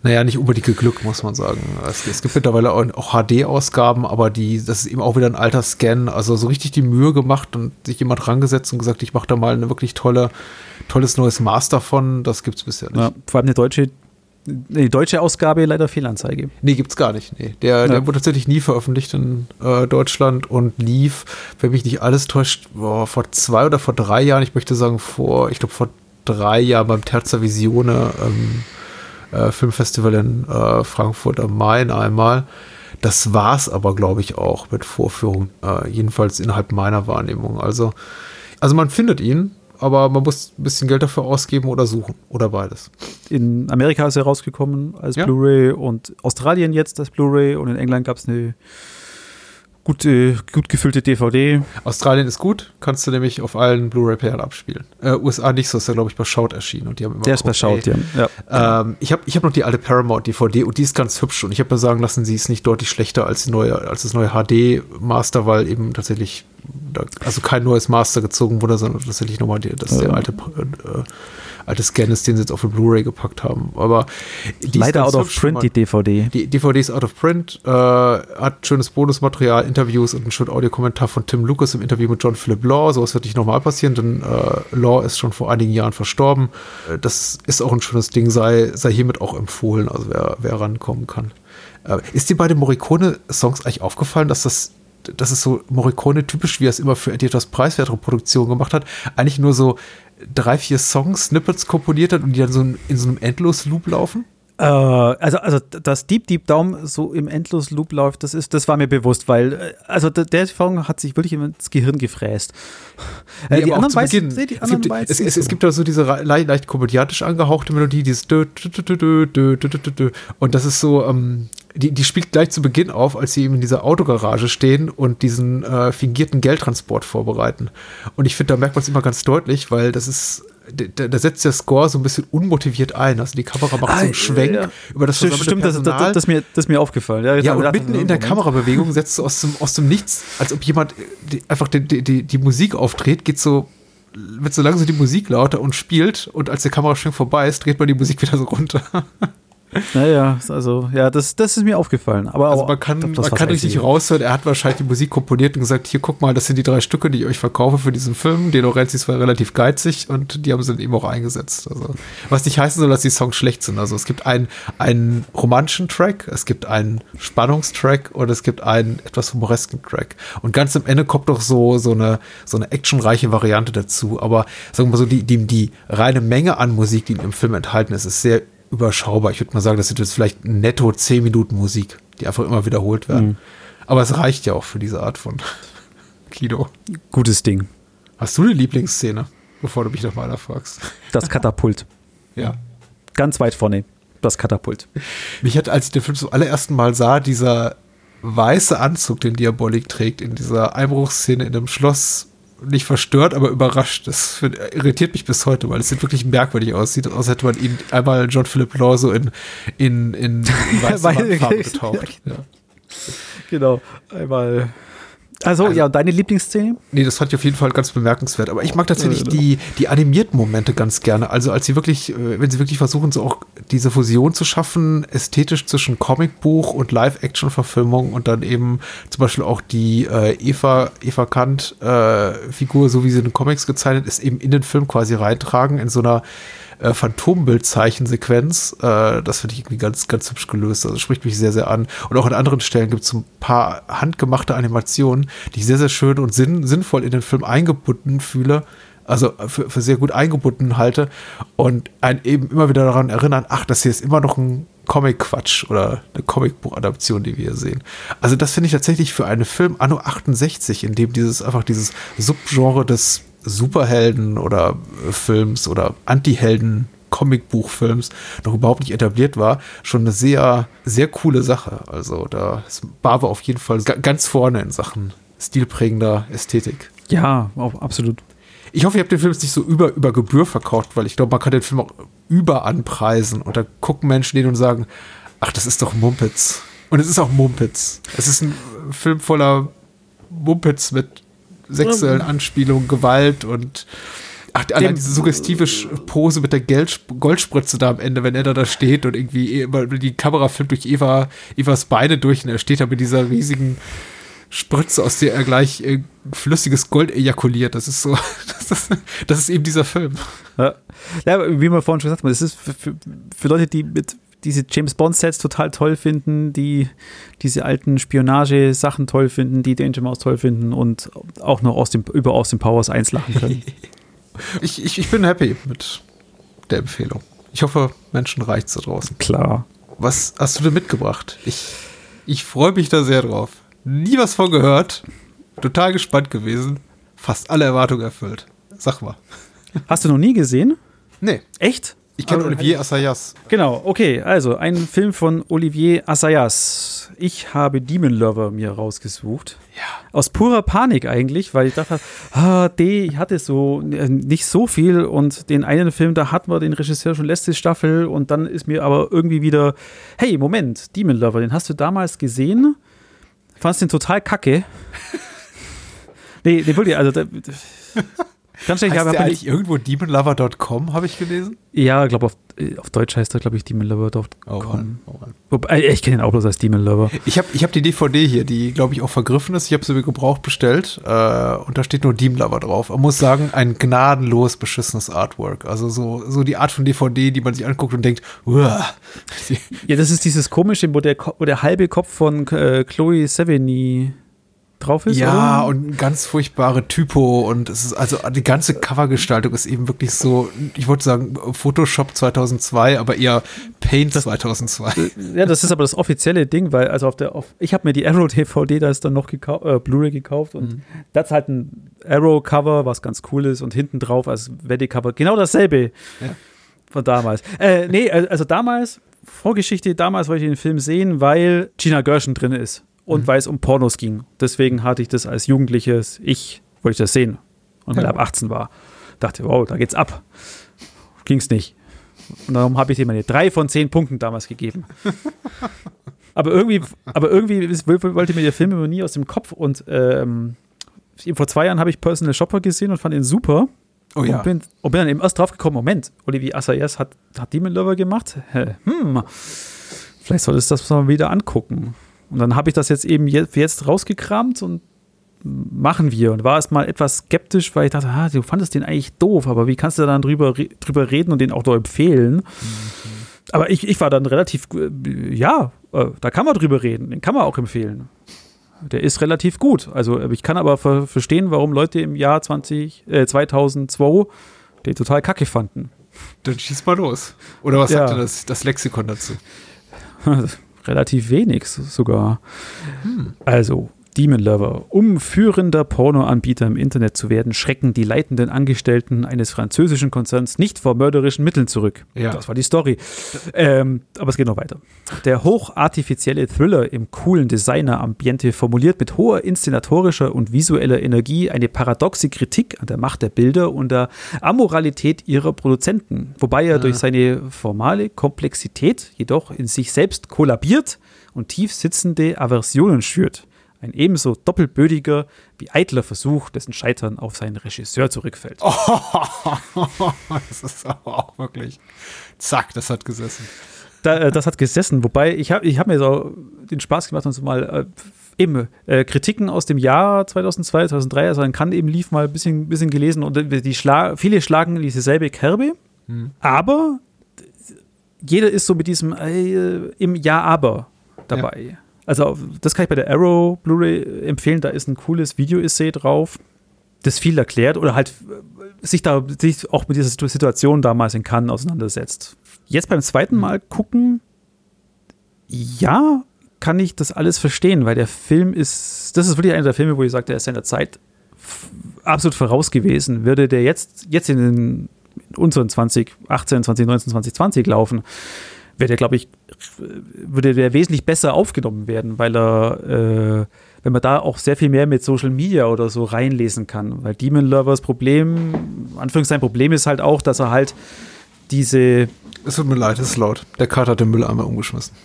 naja, nicht unbedingt geglückt, muss man sagen. Es, es gibt mittlerweile auch, HD-Ausgaben, aber die, das ist eben auch wieder ein alter Scan. Also so richtig die Mühe gemacht und sich jemand rangesetzt und gesagt, ich mache da mal eine wirklich tolle, tolles neues Master von. Das gibt es bisher nicht. Ja, vor allem eine deutsche die deutsche Ausgabe leider Fehlanzeige. Nee, gibt's gar nicht. Nee. Der, ja. der wurde tatsächlich nie veröffentlicht in äh, Deutschland und lief, wenn mich nicht alles täuscht, boah, vor zwei oder vor drei Jahren, ich möchte sagen vor, ich glaube vor drei Jahren beim Terza Visione ähm, äh, Filmfestival in äh, Frankfurt am Main einmal. Das war es aber, glaube ich, auch mit Vorführung, äh, jedenfalls innerhalb meiner Wahrnehmung. Also, also man findet ihn, aber man muss ein bisschen Geld dafür ausgeben oder suchen oder beides. In Amerika ist er rausgekommen als ja. Blu-ray und Australien jetzt als Blu-ray und in England gab es eine gut, äh, gut gefüllte DVD. Australien ist gut, kannst du nämlich auf allen Blu-ray-Playern abspielen. Äh, USA nicht so, ist ja, glaube ich, bei Shout erschienen und die haben immer Der ist bei Shout, ja. ja. Ähm, ich habe ich hab noch die alte Paramount-DVD und die ist ganz hübsch und ich habe mir sagen lassen, sie ist nicht deutlich schlechter als, die neue, als das neue HD-Master, weil eben tatsächlich, also kein neues Master gezogen wurde, sondern tatsächlich nochmal die, das ja. der alte äh, altes Scan ist, den sie jetzt auf eine Blu-ray gepackt haben. Aber leider out of print, die DVD. Die DVD ist out of print, äh, hat schönes Bonusmaterial, Interviews und einen schönen Audiokommentar von Tim Lucas im Interview mit John Philip Law. Sowas wird nicht nochmal passieren, denn äh, Law ist schon vor einigen Jahren verstorben. Äh, das ist auch ein schönes Ding, sei, sei hiermit auch empfohlen, also wer, wer rankommen kann. Äh, ist dir bei den Morricone-Songs eigentlich aufgefallen, dass das das ist so Morricone typisch, wie er es immer für etwas preiswertere Produktionen gemacht hat, eigentlich nur so drei, vier Songs, Snippets komponiert hat und die dann so in so einem Endlos-Loop laufen? Äh, also, also, dass Deep Deep Down so im Endlos-Loop läuft, das, ist, das war mir bewusst, weil, äh, also der Song hat sich wirklich ins Gehirn gefräst. Nee, äh, die, anderen weiß, die anderen es, gibt, es, es, es gibt da so diese leicht, leicht komödiatisch angehauchte Melodie, dieses und das ist so, ähm, die, die spielt gleich zu Beginn auf, als sie eben in dieser Autogarage stehen und diesen äh, fingierten Geldtransport vorbereiten. Und ich finde, da merkt man es immer ganz deutlich, weil das ist, da, da, setzt der Score so ein bisschen unmotiviert ein. Also die Kamera macht ah, so einen Schwenk ja. über das Stimmt, stimmt das, das, das, ist mir, das ist mir aufgefallen. Ja, ja und mitten in der Kamerabewegung setzt du aus dem, aus dem Nichts, als ob jemand die, einfach die, die, die Musik aufdreht, geht so wird so langsam die Musik lauter und spielt und als der Kameraschwenk vorbei ist, dreht man die Musik [laughs] wieder so runter. Naja, also, ja, das, das ist mir aufgefallen. Aber also man kann, man kann richtig raushören, er hat wahrscheinlich die Musik komponiert und gesagt, hier guck mal, das sind die drei Stücke, die ich euch verkaufe für diesen Film. De Laurentiis war relativ geizig und die haben sie dann eben auch eingesetzt. Also, was nicht heißen soll, dass die Songs schlecht sind. Also es gibt einen, einen romantischen Track, es gibt einen Spannungstrack und es gibt einen etwas humoresken Track. Und ganz am Ende kommt noch so, so eine, so eine actionreiche Variante dazu. Aber sagen wir mal so, die, die, die reine Menge an Musik, die im Film enthalten ist, ist sehr überschaubar. Ich würde mal sagen, das sind jetzt vielleicht netto 10 Minuten Musik, die einfach immer wiederholt werden. Mhm. Aber es reicht ja auch für diese Art von [laughs] Kino. Gutes Ding. Hast du eine Lieblingsszene, bevor du mich noch mal fragst? Das Katapult. [laughs] ja. Ganz weit vorne. Das Katapult. Mich hat, als ich den Film zum allerersten Mal sah, dieser weiße Anzug, den Diabolik trägt, in dieser Einbruchsszene in dem Schloss nicht verstört, aber überrascht. Das irritiert mich bis heute, weil es sieht wirklich merkwürdig aussieht, als hätte man ihn einmal John Philip Law so in, in, in, in [laughs] weiße Farbe [laughs] getaucht. Ja. Genau, einmal also, also, ja, deine Lieblingsszene? Nee, das fand ich auf jeden Fall ganz bemerkenswert. Aber ich mag tatsächlich genau. die, die animierten Momente ganz gerne. Also, als sie wirklich, äh, wenn sie wirklich versuchen, so auch diese Fusion zu schaffen, ästhetisch zwischen Comicbuch und Live-Action-Verfilmung und dann eben zum Beispiel auch die äh, Eva, Eva Kant-Figur, äh, so wie sie in den Comics gezeichnet ist, eben in den Film quasi reintragen, in so einer äh, Phantombildzeichen-Sequenz. Äh, das finde ich irgendwie ganz, ganz hübsch gelöst. Also spricht mich sehr, sehr an. Und auch an anderen Stellen gibt es ein paar handgemachte Animationen, die ich sehr, sehr schön und sinn, sinnvoll in den Film eingebunden fühle. Also für, für sehr gut eingebunden halte und einen eben immer wieder daran erinnern, ach, das hier ist immer noch ein Comic-Quatsch oder eine Comicbuch-Adaption, die wir hier sehen. Also das finde ich tatsächlich für einen Film Anno 68, in dem dieses einfach dieses Subgenre des Superhelden oder äh, Films oder Anti-Helden Comicbuchfilms noch überhaupt nicht etabliert war, schon eine sehr, sehr coole Sache. Also da ist Barber auf jeden Fall ganz vorne in Sachen stilprägender Ästhetik. Ja, absolut. Ich hoffe, ihr habt den Film nicht so über, über Gebühr verkauft, weil ich glaube, man kann den Film auch über anpreisen und da gucken Menschen den und sagen, ach, das ist doch Mumpitz. Und es ist auch Mumpitz. Es ist ein Film voller Mumpitz mit sexuellen Anspielungen, Gewalt und Ach, allein diese suggestive Pose mit der Goldspritze da am Ende, wenn er da, da steht und irgendwie die Kamera filmt durch Eva, Evas Beine durch und er steht da mit dieser riesigen Spritze, aus der er gleich äh, flüssiges Gold ejakuliert. Das ist so, [laughs] das ist, das ist eben dieser Film. Ja. ja, wie wir vorhin schon gesagt haben, das ist für, für, für Leute, die mit diese James Bond-Sets total toll finden, die diese alten Spionage-Sachen toll finden, die Danger Mouse toll finden und auch noch aus dem, über aus dem Powers 1 lachen können. [laughs] ich, ich, ich bin happy mit der Empfehlung. Ich hoffe, Menschen reicht es da draußen. Klar. Was hast du denn mitgebracht? Ich, ich freue mich da sehr drauf. Nie was von gehört. Total gespannt gewesen. Fast alle Erwartungen erfüllt. Sag mal. Hast du noch nie gesehen? Nee. Echt? Ich kenne Olivier Assayas. Genau, okay. Also ein Film von Olivier Assayas. Ich habe Demon Lover mir rausgesucht. Aus purer Panik eigentlich, weil ich dachte, ah, D, ich hatte so äh, nicht so viel und den einen Film, da hatten wir den Regisseur schon letzte Staffel und dann ist mir aber irgendwie wieder, hey, Moment, Demon Lover, den hast du damals gesehen? Fandst den total kacke? [laughs] nee, den wollte ich, also, da, [laughs] Ganz schlecht, heißt der eigentlich irgendwo demonlover.com, habe ich gelesen? Ja, ich glaube, auf, äh, auf Deutsch heißt er, glaube ich, demonlover.com. Oh, oh äh, ich kenne ihn auch bloß als Demon Lover. Ich habe ich hab die DVD hier, die, glaube ich, auch vergriffen ist. Ich habe sie mir gebraucht bestellt äh, und da steht nur Demon Lover drauf. Man muss sagen, ein gnadenlos beschissenes Artwork. Also so, so die Art von DVD, die man sich anguckt und denkt, Uah. Ja, das ist dieses komische, wo der, wo der halbe Kopf von äh, Chloe Sevigny drauf ist. Ja, oder? und ganz furchtbare Typo und es ist also die ganze Covergestaltung ist eben wirklich so, ich wollte sagen Photoshop 2002, aber eher Paint das, 2002. Äh, ja, das ist aber das offizielle Ding, weil also auf der auf, ich habe mir die Arrow DVD da ist dann noch gekauft, äh, Blu-ray gekauft und mhm. das ist halt ein Arrow Cover, was ganz cool ist und hinten drauf als Weddy Cover genau dasselbe. Ja. Von damals. Äh, nee, also damals Vorgeschichte, damals wollte ich den Film sehen, weil Gina Gershon drin ist und mhm. weil es um Pornos ging. Deswegen hatte ich das als Jugendliches, ich wollte ich das sehen. Und weil ja. er ab 18 war, dachte, wow, da geht's ab. Ging's nicht. Und darum habe ich dir meine drei von zehn Punkten damals gegeben. [laughs] aber irgendwie, aber irgendwie wollte mir der Film immer nie aus dem Kopf und ähm, vor zwei Jahren habe ich Personal Shopper gesehen und fand ihn super. Oh ja. Und bin, und bin dann eben erst drauf gekommen, Moment, Olivier Assayas hat, hat Demon Lover gemacht? Hm, vielleicht soll es das mal wieder angucken. Und dann habe ich das jetzt eben jetzt, rausgekramt und machen wir. Und war erst mal etwas skeptisch, weil ich dachte, ah, du fandest den eigentlich doof, aber wie kannst du dann drüber, drüber reden und den auch noch empfehlen? Mhm. Aber ich, ich war dann relativ, äh, ja, äh, da kann man drüber reden, den kann man auch empfehlen. Der ist relativ gut. Also äh, ich kann aber ver verstehen, warum Leute im Jahr 20, äh, 2002 den total kacke fanden. Dann schieß mal los. Oder was ja. sagte das, das Lexikon dazu? [laughs] relativ wenig sogar. Hm. Also, Demon Lover. Um führender Pornoanbieter im Internet zu werden, schrecken die leitenden Angestellten eines französischen Konzerns nicht vor mörderischen Mitteln zurück. Ja. Das war die Story. Ähm, aber es geht noch weiter. Der hochartifizielle Thriller im coolen Designer-Ambiente formuliert mit hoher inszenatorischer und visueller Energie eine paradoxe Kritik an der Macht der Bilder und der Amoralität ihrer Produzenten, wobei er ja. durch seine formale Komplexität jedoch in sich selbst kollabiert und tief sitzende Aversionen schürt. Ein ebenso doppelbödiger wie eitler Versuch, dessen Scheitern auf seinen Regisseur zurückfällt. Oh, [laughs] das ist aber auch wirklich. Zack, das hat gesessen. Da, äh, das hat gesessen, wobei ich habe ich hab mir so den Spaß gemacht und so mal äh, eben äh, Kritiken aus dem Jahr 2002, 2003, also dann kann eben lief mal ein bisschen, bisschen gelesen und die Schla viele schlagen dieselbe Kerbe, hm. aber jeder ist so mit diesem äh, im Ja, aber dabei. Ja. Also, das kann ich bei der Arrow Blu-ray empfehlen. Da ist ein cooles Video-Essay drauf, das viel erklärt oder halt äh, sich da sich auch mit dieser Situation damals in Cannes auseinandersetzt. Jetzt beim zweiten Mal gucken, ja, kann ich das alles verstehen, weil der Film ist, das ist wirklich einer der Filme, wo ich sage, der ist seiner Zeit absolut voraus gewesen. Würde der jetzt, jetzt in den in unseren 2018, 2019, 2020 laufen, wäre der, glaube ich, würde der wesentlich besser aufgenommen werden, weil er, äh, wenn man da auch sehr viel mehr mit Social Media oder so reinlesen kann. Weil Demon Lovers Problem, Anführungszeichen Problem ist halt auch, dass er halt diese. Es tut mir leid, es ist laut. Der Kater hat den Mülleimer umgeschmissen.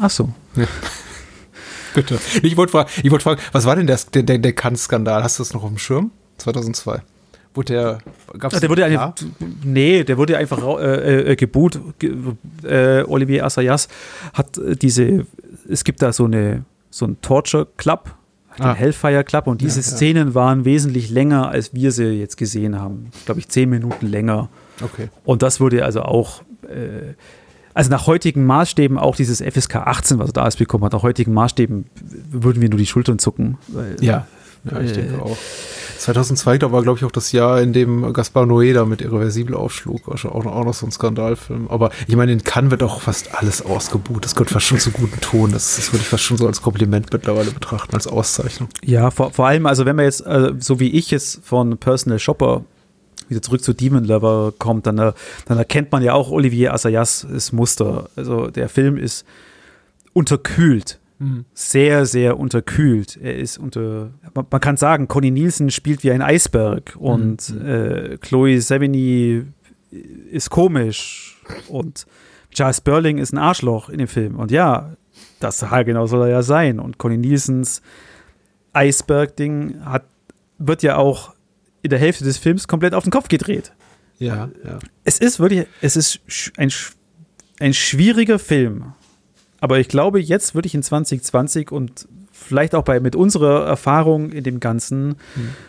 Ach so. Ja. [laughs] Bitte. Ich wollte fragen, wollt fragen, was war denn der, der, der Kant-Skandal? Hast du das noch auf dem Schirm? 2002. Wurde der, gab's ja, der wurde ja, nee, der wurde einfach äh, äh, geboot. Äh, Olivier Assayas hat äh, diese, es gibt da so eine, so ein Torture Club, den ah. Hellfire Club und diese ja, Szenen waren wesentlich länger, als wir sie jetzt gesehen haben. Glaube ich, zehn Minuten länger. Okay. Und das wurde also auch, äh, also nach heutigen Maßstäben auch dieses FSK 18, was er da alles bekommen hat, nach heutigen Maßstäben würden wir nur die Schultern zucken. Weil, ja, ja, ich denke auch. 2002 war, glaube ich, auch das Jahr, in dem Gaspar Noé da mit Irreversibel aufschlug. Auch, auch noch so ein Skandalfilm. Aber ich meine, in Cannes wird auch fast alles ausgebucht. Das gehört fast schon zu guten Ton. Das, das würde ich fast schon so als Kompliment mittlerweile betrachten, als Auszeichnung. Ja, vor, vor allem, also wenn man jetzt, also, so wie ich es von Personal Shopper wieder zurück zu Demon Lover kommt, dann, dann erkennt man ja auch Olivier Assayas' Muster. Also der Film ist unterkühlt mhm. sehr, sehr unterkühlt. Er ist unter, man, man, kann sagen, Conny Nielsen spielt wie ein Eisberg und mhm. äh, Chloe Sevigny ist komisch und Charles Burling ist ein Arschloch in dem Film. Und ja, das genau soll er ja sein. Und Conny Nielsens Eisberg-Ding hat, wird ja auch in der Hälfte des Films komplett auf den Kopf gedreht. Ja, ja. Es ist wirklich, es ist ein, ein schwieriger Film. Aber ich glaube, jetzt würde ich in 2020 und vielleicht auch bei, mit unserer Erfahrung in dem Ganzen mhm.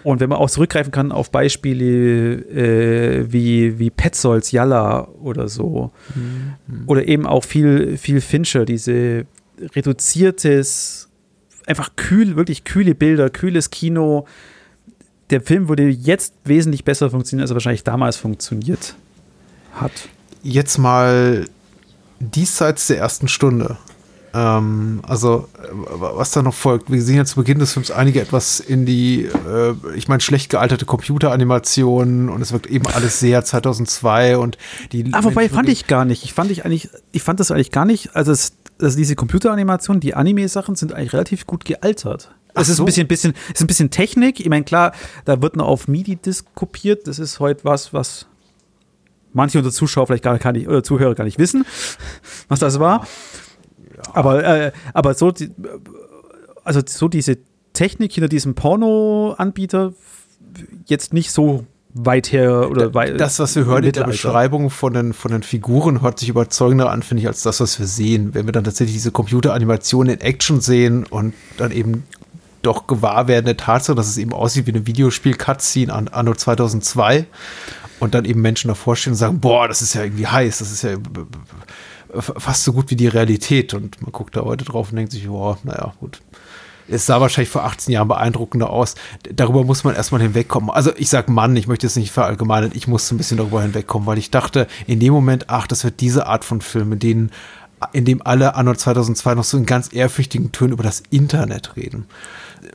und wenn man auch zurückgreifen kann auf Beispiele äh, wie, wie Petzolds Yalla oder so mhm. oder eben auch viel, viel Fincher, diese reduziertes, einfach kühl, wirklich kühle Bilder, kühles Kino. Der Film würde jetzt wesentlich besser funktionieren, als er wahrscheinlich damals funktioniert hat. Jetzt mal diesseits der ersten Stunde. Ähm, also, was da noch folgt, wir sehen ja zu Beginn des Films einige etwas in die, äh, ich meine, schlecht gealterte Computeranimationen und es wirkt eben alles sehr 2002 und die. Ah, wobei fand ich gar nicht. Ich fand ich eigentlich, ich fand das eigentlich gar nicht, also, es, also diese Computeranimationen, die Anime-Sachen sind eigentlich relativ gut gealtert. Es ist so. ein bisschen, bisschen, ist ein bisschen Technik. Ich meine, klar, da wird noch auf MIDI-Disc kopiert. Das ist heute was, was manche unter Zuschauer vielleicht gar nicht, oder Zuhörer gar nicht wissen, was das war. Ja. Aber, äh, aber so, also so diese Technik hinter diesem Porno-Anbieter jetzt nicht so weit her oder weit. Das, was wir hören in der Beschreibung von den, von den Figuren, hört sich überzeugender an, finde ich, als das, was wir sehen. Wenn wir dann tatsächlich diese Computeranimationen in Action sehen und dann eben doch gewahr werden der Tatsache, dass es eben aussieht wie eine Videospiel-Cutscene an Anno 2002 und dann eben Menschen davor stehen und sagen, boah, das ist ja irgendwie heiß, das ist ja fast so gut wie die Realität. Und man guckt da heute drauf und denkt sich, boah, naja, gut. Es sah wahrscheinlich vor 18 Jahren beeindruckender aus. Darüber muss man erstmal hinwegkommen. Also ich sag Mann, ich möchte es nicht verallgemeinern, ich musste ein bisschen darüber hinwegkommen, weil ich dachte, in dem Moment, ach, das wird diese Art von Film, in denen in dem alle anno 2002 noch so in ganz ehrfürchtigen Tönen über das Internet reden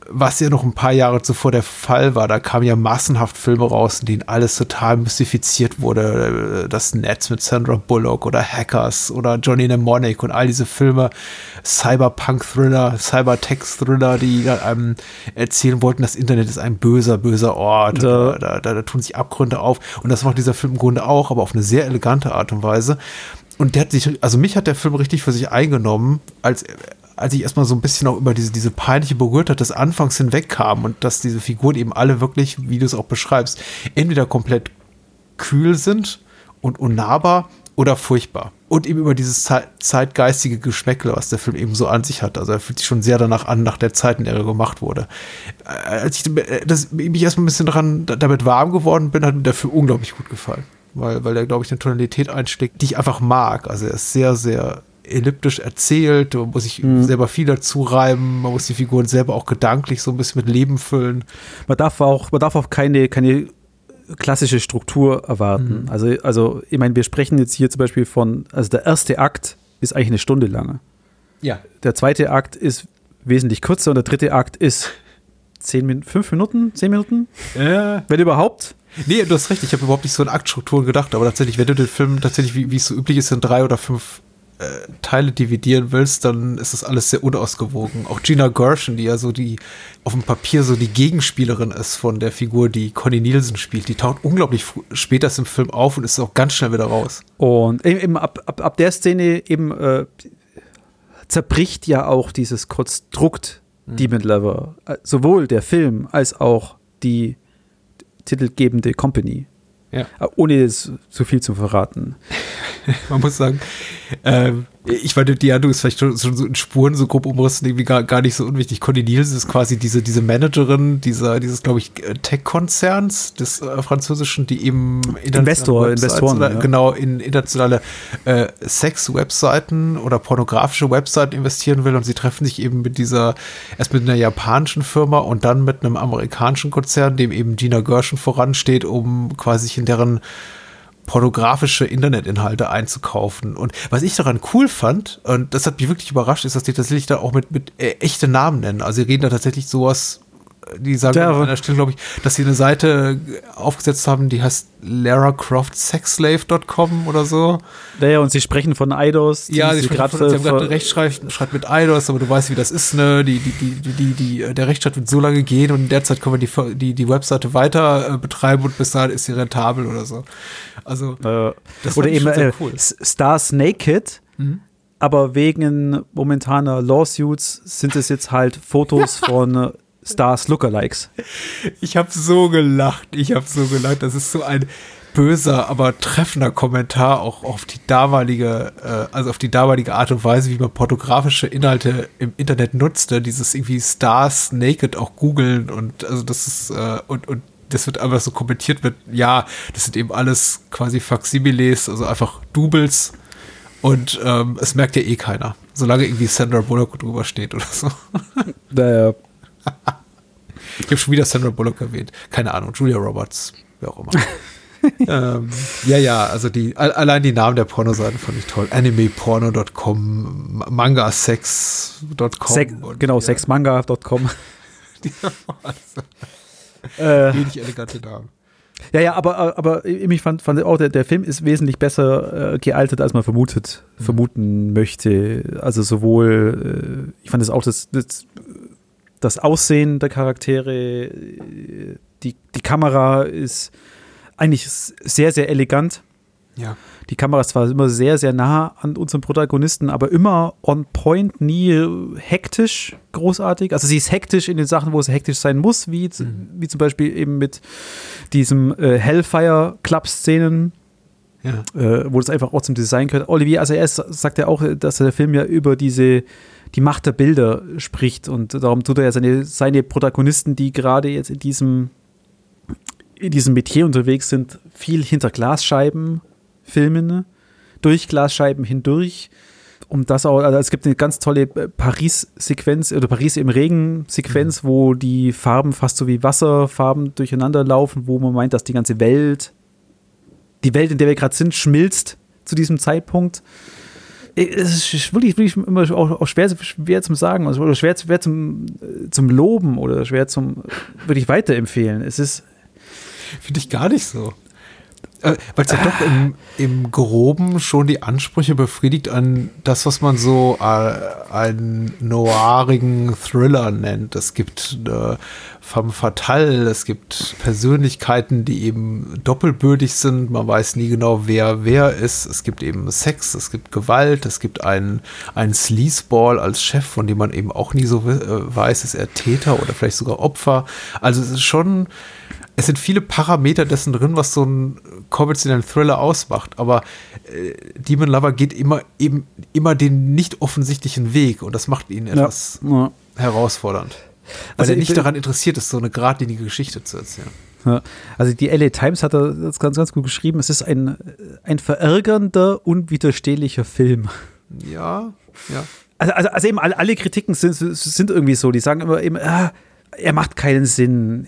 was ja noch ein paar Jahre zuvor der Fall war. Da kamen ja massenhaft Filme raus, in denen alles total mystifiziert wurde. Das Netz mit Sandra Bullock oder Hackers oder Johnny Mnemonic und all diese Filme, Cyberpunk-Thriller, Cybertext-Thriller, die dann einem erzählen wollten, das Internet ist ein böser, böser Ort. Da, da, da, da tun sich Abgründe auf. Und das macht dieser Film im Grunde auch, aber auf eine sehr elegante Art und Weise. Und der hat sich, also mich hat der Film richtig für sich eingenommen, als als ich erstmal so ein bisschen auch über diese, diese peinliche Berührtheit des Anfangs hinwegkam und dass diese Figuren eben alle wirklich, wie du es auch beschreibst, entweder komplett kühl sind und unnahbar oder furchtbar. Und eben über dieses zeitgeistige Geschmäckle, was der Film eben so an sich hat. Also er fühlt sich schon sehr danach an, nach der Zeit, in der er gemacht wurde. Äh, als ich das, mich erstmal ein bisschen dran, damit warm geworden bin, hat mir der Film unglaublich gut gefallen. Weil, weil er, glaube ich, eine Tonalität einschlägt, die ich einfach mag. Also er ist sehr, sehr elliptisch erzählt, man muss sich mhm. selber viel dazu reiben, man muss die Figuren selber auch gedanklich so ein bisschen mit Leben füllen. Man darf auch, man darf auch keine, keine klassische Struktur erwarten. Mhm. Also, also, ich meine, wir sprechen jetzt hier zum Beispiel von, also der erste Akt ist eigentlich eine Stunde lang. Ja. Der zweite Akt ist wesentlich kürzer und der dritte Akt ist zehn fünf Minuten, zehn Minuten? Ja. Wenn überhaupt. Nee, du hast recht, ich habe überhaupt nicht so an Aktstrukturen gedacht, aber tatsächlich, wenn du den Film tatsächlich, wie, wie es so üblich ist, in drei oder fünf äh, Teile dividieren willst, dann ist das alles sehr unausgewogen. Auch Gina Gershon, die ja so die auf dem Papier so die Gegenspielerin ist von der Figur, die Conny Nielsen spielt, die taucht unglaublich später im Film auf und ist auch ganz schnell wieder raus. Und eben ab, ab, ab der Szene eben äh, zerbricht ja auch dieses Konstrukt mhm. Demon Lover, äh, sowohl der Film als auch die titelgebende Company. Ja. Ohne zu viel zu verraten. [laughs] [laughs] Man muss sagen, ähm, ich meine, die Handlung ist vielleicht schon, schon so in Spuren so grob umrissen, irgendwie gar, gar nicht so unwichtig. Conny Nielsen ist quasi diese, diese Managerin dieser, dieses, glaube ich, Tech-Konzerns des äh, französischen, die eben Investor, Investoren, ja. genau, in internationale äh, Sex-Webseiten oder pornografische Webseiten investieren will und sie treffen sich eben mit dieser, erst mit einer japanischen Firma und dann mit einem amerikanischen Konzern, dem eben Gina Gershon voransteht, um quasi sich in deren pornografische Internetinhalte einzukaufen. Und was ich daran cool fand, und das hat mich wirklich überrascht, ist, dass die tatsächlich da auch mit, mit äh, echten Namen nennen. Also sie reden da tatsächlich sowas die sagen Ja, an einer Stelle, glaube ich, dass sie eine Seite aufgesetzt haben, die heißt laracroftsexslave.com oder so. Naja, und sie sprechen von Eidos. die Ja, sie, sie grad von, sie haben gerade Rechtschreib schreibt mit IDOS, aber du weißt, wie das ist, ne? Die, die, die, die, die, die, der Rechtsstreit wird so lange gehen und in der Zeit können wir die, die, die Webseite weiter äh, betreiben und bis dahin ist sie rentabel oder so. Also, Äh, Das oder eben äh, cool. Stars Naked, Mhm. aber wegen momentaner Lawsuits sind es jetzt halt Fotos [laughs] von äh, Stars Lookalikes. ich habe so gelacht, ich habe so gelacht. Das ist so ein böser, aber treffender Kommentar auch auf die damalige, äh, also auf die damalige Art und Weise, wie man pornografische Inhalte im Internet nutzte. Dieses irgendwie Stars Naked auch googeln und also das ist äh, und und das wird einfach so kommentiert mit, ja, das sind eben alles quasi Faximiles, also einfach Doubles und ähm, es merkt ja eh keiner, solange irgendwie Sandra Bullock drüber steht oder so. Naja, [laughs] Ich habe schon wieder Sandra Bullock erwähnt. Keine Ahnung, Julia Roberts, wer auch immer. [laughs] ähm, ja, ja, also die, all- allein die Namen der Pornoseiten fand ich toll. Animeporno.com, Mangasex.com. Sex, genau, ja, sexmanga.com. Die [laughs] also, äh, wenig elegante Namen. ja, ja, aber, aber ich fand, fand auch, der, der Film ist wesentlich besser äh, gealtert, als man vermutet, Mhm. vermuten möchte. Also sowohl, äh, ich fand es auch das, das, das Aussehen der Charaktere, die, die Kamera ist eigentlich sehr, sehr elegant. Ja. Die Kamera ist zwar immer sehr, sehr nah an unserem Protagonisten, aber immer on point, nie hektisch großartig. Also sie ist hektisch in den Sachen, wo es hektisch sein muss, wie, z- wie zum Beispiel eben mit diesem äh, Hellfire-Club-Szenen, Ja. äh, wo das einfach auch zum Design gehört. Olivier Assayas sagt ja auch, dass der Film ja über diese die Macht der Bilder spricht und darum tut er ja seine, seine Protagonisten, die gerade jetzt in diesem in diesem Metier unterwegs sind, viel hinter Glasscheiben filmen, durch Glasscheiben hindurch. Um das auch, also es gibt eine ganz tolle äh, Paris-Sequenz oder Paris im Regen-Sequenz, wo die Farben fast so wie Wasserfarben durcheinander laufen, wo man meint, dass die ganze Welt, die Welt, in der wir gerade sind, schmilzt zu diesem Zeitpunkt. Äh, Es ist wirklich, wirklich immer auch, auch schwer, schwer zum Sagen, also oder schwer, schwer zum, äh, zum Loben oder schwer zum wirklich weiterempfehlen. Es ist Finde ich gar nicht so. Äh, Weil es ja doch im, im Groben schon die Ansprüche befriedigt an das, was man so äh, einen noirigen Thriller nennt. Es gibt äh, femme fatale, es gibt Persönlichkeiten, die eben doppelbödig sind. Man weiß nie genau, wer wer ist. Es gibt eben Sex, es gibt Gewalt, es gibt einen, einen Sleazeball als Chef, von dem man eben auch nie so äh, weiß, ist er Täter oder vielleicht sogar Opfer. Also es ist schon es sind viele Parameter dessen drin, was so ein konventionellen Thriller ausmacht. Aber äh, Demon Lover geht immer eben immer den nicht offensichtlichen Weg und das macht ihn etwas ja. herausfordernd. Weil Also er ich nicht daran interessiert ist, so eine geradlinige Geschichte zu erzählen. Ja, also die LA Times hat das ganz, ganz gut geschrieben. Es ist ein, ein verärgernder, unwiderstehlicher Film. Ja, ja. Also, also, also eben alle, alle Kritiken sind, sind irgendwie so. Die sagen immer, eben, ah, er macht keinen Sinn.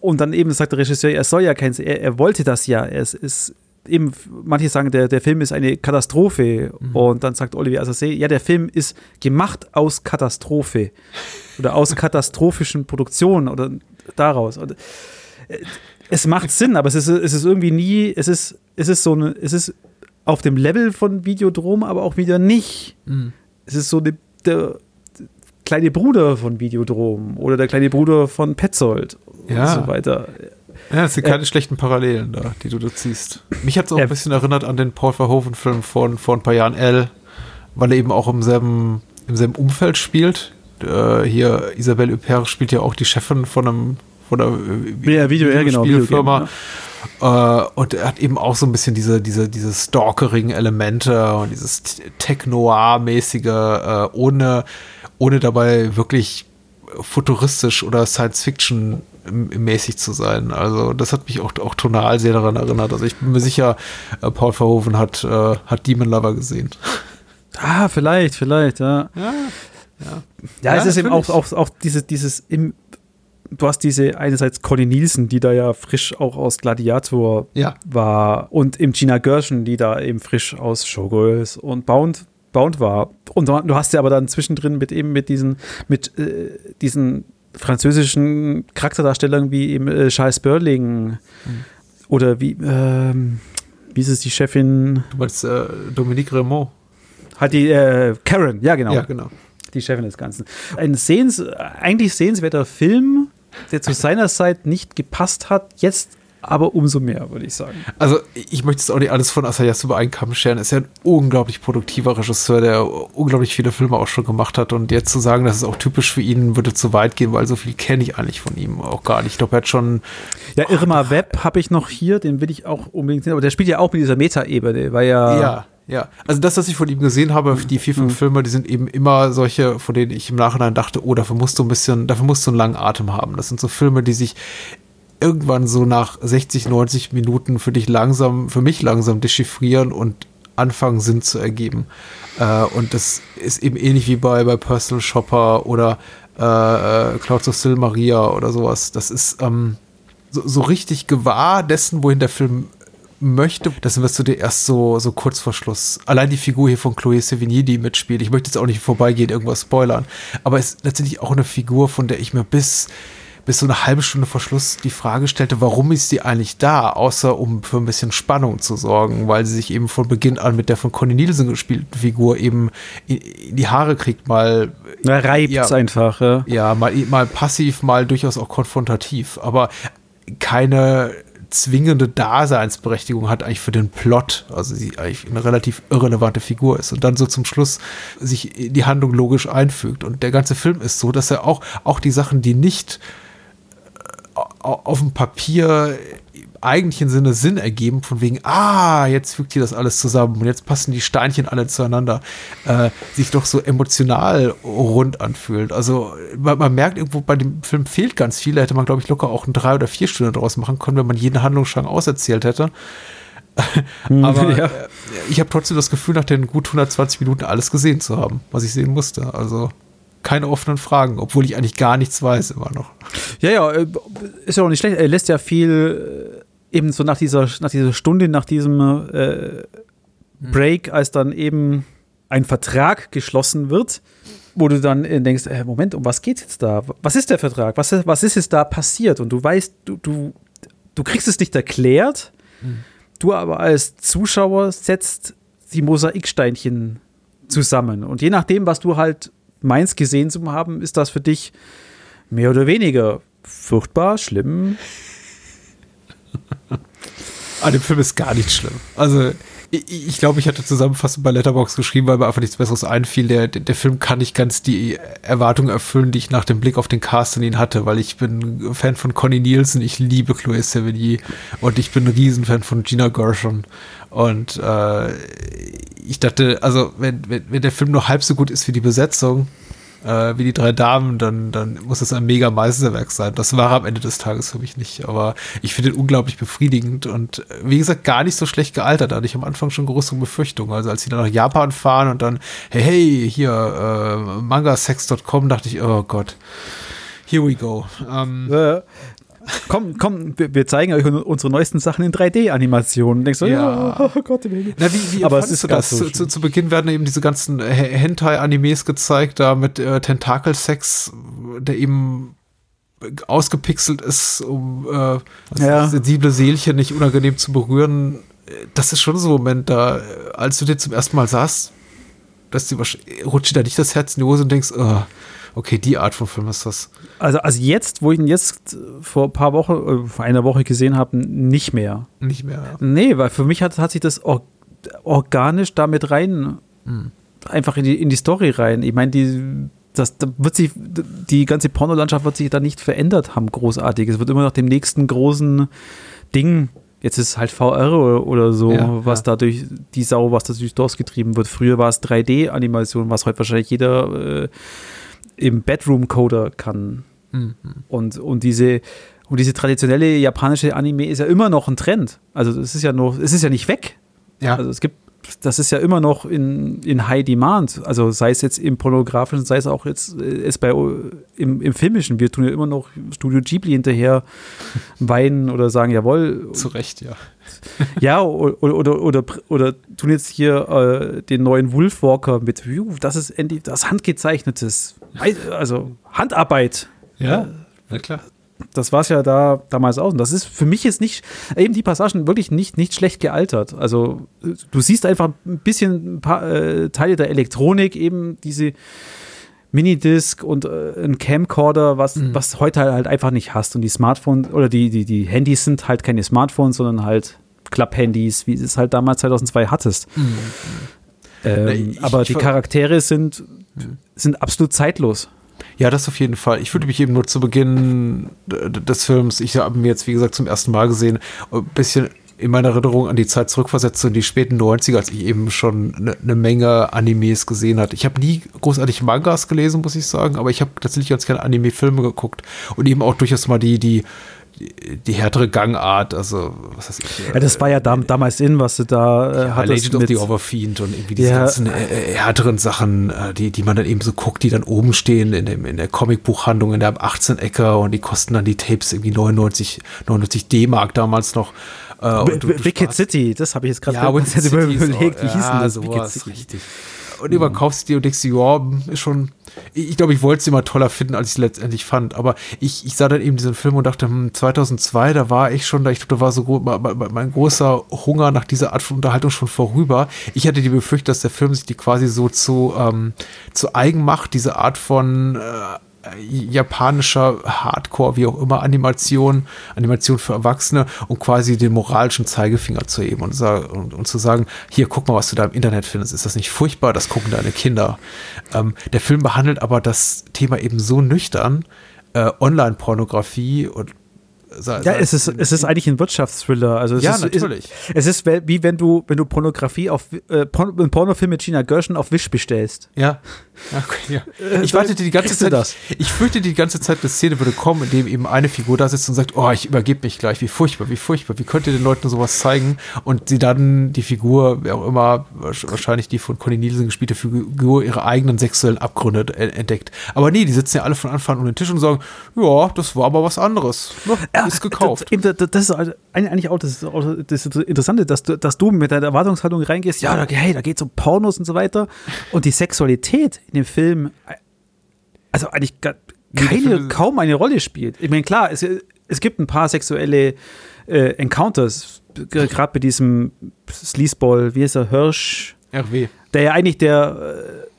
Und dann eben sagt der Regisseur, er soll ja keinen Sinn. Er, er wollte das ja. Es ist eben, manche sagen, der, der Film ist eine Katastrophe. Und dann sagt Olivier Assassin, ja, der Film ist gemacht aus Katastrophe. Oder aus [laughs] katastrophischen Produktionen oder daraus. Und äh, es macht Sinn, aber es ist, es ist irgendwie nie, es ist, es ist so eine, es ist auf dem Level von Videodrom, aber auch wieder nicht. Es ist so eine, der kleine Bruder von Videodrom oder der kleine Bruder von Petzold Ja. und so weiter. Ja, es sind keine schlechten Parallelen da, die du da ziehst. Mich hat es auch Er- ein bisschen erinnert an den Paul Verhoeven-Film von vor ein paar Jahren L, weil er eben auch im selben, im selben Umfeld spielt. Äh, hier, Isabelle Huppert spielt ja auch die Chefin von einem von einer äh, Ja, Video- ja, genau, Videospielfirma. Äh, und er hat eben auch so ein bisschen diese, diese, diese Stalkering-Elemente und dieses Tech-Noir-mäßige, äh, ohne, ohne dabei wirklich futuristisch oder Science-Fiction-mäßig zu sein. Also das hat mich auch, auch tonal sehr daran erinnert. Also ich bin mir sicher, äh, Paul Verhoeven hat, äh, hat Demon Lover gesehen. Ah, vielleicht, vielleicht, ja. Ja, Ja, es Ja, ist eben auch, auch, auch dieses, dieses im, du hast diese einerseits Conny Nielsen, die da ja frisch auch aus Gladiator Ja. war und im Gina Gershon, die da eben frisch aus Showgirls und Bound, Bound war. Und du hast ja aber dann zwischendrin mit eben mit diesen, mit äh, diesen französischen Charakterdarstellern wie eben äh, Charles Burling mhm. oder wie, ähm, wie ist es die Chefin? Du meinst äh, Dominique Raymond? Hat die äh, Karen, ja genau. Ja, genau. Die Chefin des Ganzen. Ein sehens, eigentlich sehenswerter Film, der zu seiner Zeit nicht gepasst hat, jetzt aber umso mehr, würde ich sagen. Also, ich möchte jetzt auch nicht alles von Asayasu über einen Kamm scheren. Er ist ja ein unglaublich produktiver Regisseur, der unglaublich viele Filme auch schon gemacht hat. Und jetzt zu sagen, das ist auch typisch für ihn, würde zu weit gehen, weil so viel kenne ich eigentlich von ihm auch gar nicht. Ich glaube, er hat schon. Ja, Irma Webb habe ich noch hier, den will ich auch unbedingt sehen. Aber der spielt ja auch mit dieser Meta-Ebene, weil ja. Ja. Ja, also das, was ich von ihm gesehen habe, die vier, fünf mhm. Filme, die sind eben immer solche, von denen ich im Nachhinein dachte, oh, dafür musst du ein bisschen, dafür musst du einen langen Atem haben. Das sind so Filme, die sich irgendwann so nach 60, 90 Minuten für dich langsam, für mich langsam dechiffrieren und anfangen Sinn zu ergeben. Äh, und das ist eben ähnlich wie bei, bei Personal Shopper oder äh, äh Clouds of Silmaria oder sowas. Das ist ähm, so, so, richtig gewahr dessen, wohin der Film möchte. Das wirst du dir erst so, so kurz vor Schluss. Allein die Figur hier von Chloé Sevigny, die mitspielt. Ich möchte jetzt auch nicht vorbeigehen, irgendwas spoilern. Aber es ist letztendlich auch eine Figur, von der ich mir bis bis so eine halbe Stunde vor Schluss die Frage stellte, warum ist sie eigentlich da, außer um für ein bisschen Spannung zu sorgen, weil sie sich eben von Beginn an mit der von Conny Nielsen gespielten Figur eben in, in die Haare kriegt, mal Na, reibt ja, einfach, ja. Ja, mal, mal passiv, mal durchaus auch konfrontativ, aber keine zwingende Daseinsberechtigung hat eigentlich für den Plot, also sie eigentlich eine relativ irrelevante Figur ist und dann so zum Schluss sich in die Handlung logisch einfügt. Und der ganze Film ist so, dass er auch, auch die Sachen, die nicht auf dem Papier eigentlichen Sinne Sinn ergeben, von wegen, ah, jetzt fügt hier das alles zusammen und jetzt passen die Steinchen alle zueinander, äh, sich doch so emotional rund anfühlt. Also man, man, merkt irgendwo, bei dem Film fehlt ganz viel. Da hätte man, glaube ich, locker auch ein drei oder vier Stunden draus machen können, wenn man jeden Handlungsstrang auserzählt hätte. [laughs] Aber [laughs] ja. äh, ich habe trotzdem das Gefühl, nach den gut 120 Minuten alles gesehen zu haben, was ich sehen musste. Also keine offenen Fragen, obwohl ich eigentlich gar nichts weiß immer noch. Ja, ja, äh, ist ja auch nicht schlecht. Er lässt ja viel äh, eben so nach dieser, nach dieser Stunde, nach diesem äh, Break, als dann eben ein Vertrag geschlossen wird, wo du dann äh, denkst, äh, Moment, um was geht's jetzt da? Was ist der Vertrag? Was, was ist jetzt da passiert? Und du weißt, du, du, du kriegst es nicht erklärt, mhm. du aber als Zuschauer setzt die Mosaiksteinchen zusammen. Und je nachdem, was du halt meins gesehen zu haben, ist das für dich mehr oder weniger furchtbar, schlimm. An ah, dem Film ist gar nicht schlimm. Also ich, ich glaube, ich hatte zusammenfassend bei Letterbox geschrieben, weil mir einfach nichts Besseres einfiel. Der, der Film kann nicht ganz die Erwartungen erfüllen, die ich nach dem Blick auf den Cast in ihn hatte, weil ich bin Fan von Connie Nielsen, ich liebe Chloé Sevigny und ich bin ein Riesenfan von Gina Gershon. Und äh, ich dachte, also wenn, wenn, wenn der Film nur halb so gut ist wie die Besetzung, äh, wie die drei Damen, dann, dann muss das ein mega Meisterwerk sein. Das war am Ende des Tages für mich nicht, aber ich finde ihn unglaublich befriedigend und äh, wie gesagt, gar nicht so schlecht gealtert. Da hatte ich am Anfang schon größere Befürchtungen. Also als sie dann nach Japan fahren und dann, hey, hey, hier, äh, mangasex.com, dachte ich, oh Gott. Here we go. Ähm, äh, komm, komm, wir zeigen euch unsere neuesten Sachen in 3D-Animationen. Denkst du, ja, oh Gott, Na, wie, wie Aber es ist das? So zu, zu, Beginn werden eben diese ganzen Hentai-Animes gezeigt, da mit äh, Tentakelsex, der eben ausgepixelt ist, um äh, ja. sensible Seelchen nicht unangenehm zu berühren. Das ist schon so ein Moment da, als du dir zum ersten Mal sahst, dass die rutscht dir da nicht das Herz in die Hose und denkst, oh, Okay, die Art von Film ist das. Also, also jetzt, wo ich ihn jetzt vor ein paar Wochen, äh, vor einer Woche gesehen habe, nicht mehr. Nicht mehr. Ja. Nee, weil für mich hat, hat sich das or organisch damit rein, hm. einfach in die, in die Story rein. Ich meine, die, das, da wird sich, die ganze Pornolandschaft wird sich da nicht verändert haben, großartig. Es wird immer nach dem nächsten großen Ding Jetzt ist es halt VR oder, oder so, ja, was ja. dadurch, die Sau, was dadurch durchgetrieben wird. Früher war es 3D-Animation, was heute wahrscheinlich jeder äh, im Bedroom-Coder kann. Mhm. Und, und diese und diese traditionelle japanische Anime ist ja immer noch ein Trend. Also es ist ja noch, es ist ja nicht weg. Ja. Also es gibt, das ist ja immer noch in, in High Demand. Also sei es jetzt im pornografischen, sei es auch jetzt äh, es bei im, im filmischen. Wir tun ja immer noch Studio Ghibli hinterher [laughs] weinen oder sagen, jawohl. Zu Recht, ja. [laughs] ja, oder, oder, oder, oder tun jetzt hier äh, den neuen Wolfwalker mit, das ist endlich das handgezeichnetes also Handarbeit. Ja, na klar. Das war es ja da damals auch. Und das ist für mich jetzt nicht, eben die Passagen wirklich nicht, nicht schlecht gealtert. Also du siehst einfach ein bisschen ein paar äh, Teile der Elektronik, eben diese Minidisc und äh, ein Camcorder, was, mhm. was heute halt einfach nicht hast. Und die Smartphones oder die, die, die Handys sind halt keine Smartphones, sondern halt Klapp-Handys, wie es halt damals 2002 hattest. Mhm. Ähm, ich, aber ich, die Charaktere sind, mhm. sind absolut zeitlos. Ja, das auf jeden Fall. Ich fühlte mich eben nur zu Beginn des Films, ich habe mir jetzt, wie gesagt, zum ersten Mal gesehen, ein bisschen in meiner Erinnerung an die Zeit zurückversetzt, in die späten 90er, als ich eben schon eine ne Menge Animes gesehen hatte. Ich habe nie großartig Mangas gelesen, muss ich sagen, aber ich habe tatsächlich ganz gerne Anime-Filme geguckt und eben auch durchaus mal die, die, die, härtere Gangart, also was heißt ich. Ja, das war ja dam damals in, was du da äh, ja, hattest. Legend of the Overfiend und irgendwie diese ja. ganzen äh, äh, härteren Sachen, äh, die, die man dann eben so guckt, die dann oben stehen in, dem, in der Comicbuchhandlung in der 18 Ecker und die kosten dann die Tapes irgendwie 99, 99 D-Mark damals noch. Äh, Wicked City, das habe ich jetzt gerade ja, [laughs] überlegt, wie hieß denn das? Sowas, richtig und überkaufst die und denkst ja, ist schon. Ich, glaube, ich wollte sie immer toller finden, als ich es letztendlich fand. Aber ich, ich sah dann eben diesen Film und dachte, hm, 2002, da war ich schon, da ich glaube, da war so mein großer Hunger nach dieser Art von Unterhaltung schon vorüber. Ich hatte die Befürchtung, dass der Film sich die quasi so zu, ähm, zu eigen macht, diese Art von. Äh, japanischer Hardcore, wie auch immer, Animation, Animation für Erwachsene und quasi den moralischen Zeigefinger zu heben und, und, und, zu sagen, hier, guck mal, was du da im Internet findest. Ist das nicht furchtbar? Das gucken deine Kinder. Ähm, der Film behandelt aber das Thema eben so nüchtern, äh, Online-Pornografie und ja, es ist, es ist eigentlich ein Wirtschaftsthriller. Also es ja, ist, natürlich. Es, es, ist wie wenn du, wenn du Pornografie auf äh, Porn, Pornofilm mit Gina Gershon auf Wish bestellst. Ja. Okay, ja. Äh, ich wartete die ganze Zeit. Das? Ich fürchte die ganze Zeit, eine Szene würde kommen, in dem eben eine Figur da sitzt und sagt, oh, ich übergebe mich gleich, wie furchtbar, wie furchtbar, wie könnt ihr den Leuten sowas zeigen? Und sie dann die Figur, wer auch immer, wahrscheinlich die von Conny Nielsen gespielte Figur, ihre eigenen sexuellen Abgründe entdeckt. Aber nee, die sitzen ja alle von Anfang an um den Tisch und sagen, ja, das war aber was anderes. Ja, ist gekauft. Das, das, ist eigentlich auch das, das Interessante, dass du, dass du mit deiner Erwartungshaltung reingehst, ja, hey, da geht es um Pornos und so weiter. Und die Sexualität in dem Film, also eigentlich keine, kaum eine Rolle spielt. Ich meine, klar, es, es gibt ein paar sexuelle äh, Encounters, gerade bei diesem Sleazeball, wie ist er, Hirsch? RW. Der ja eigentlich der äh,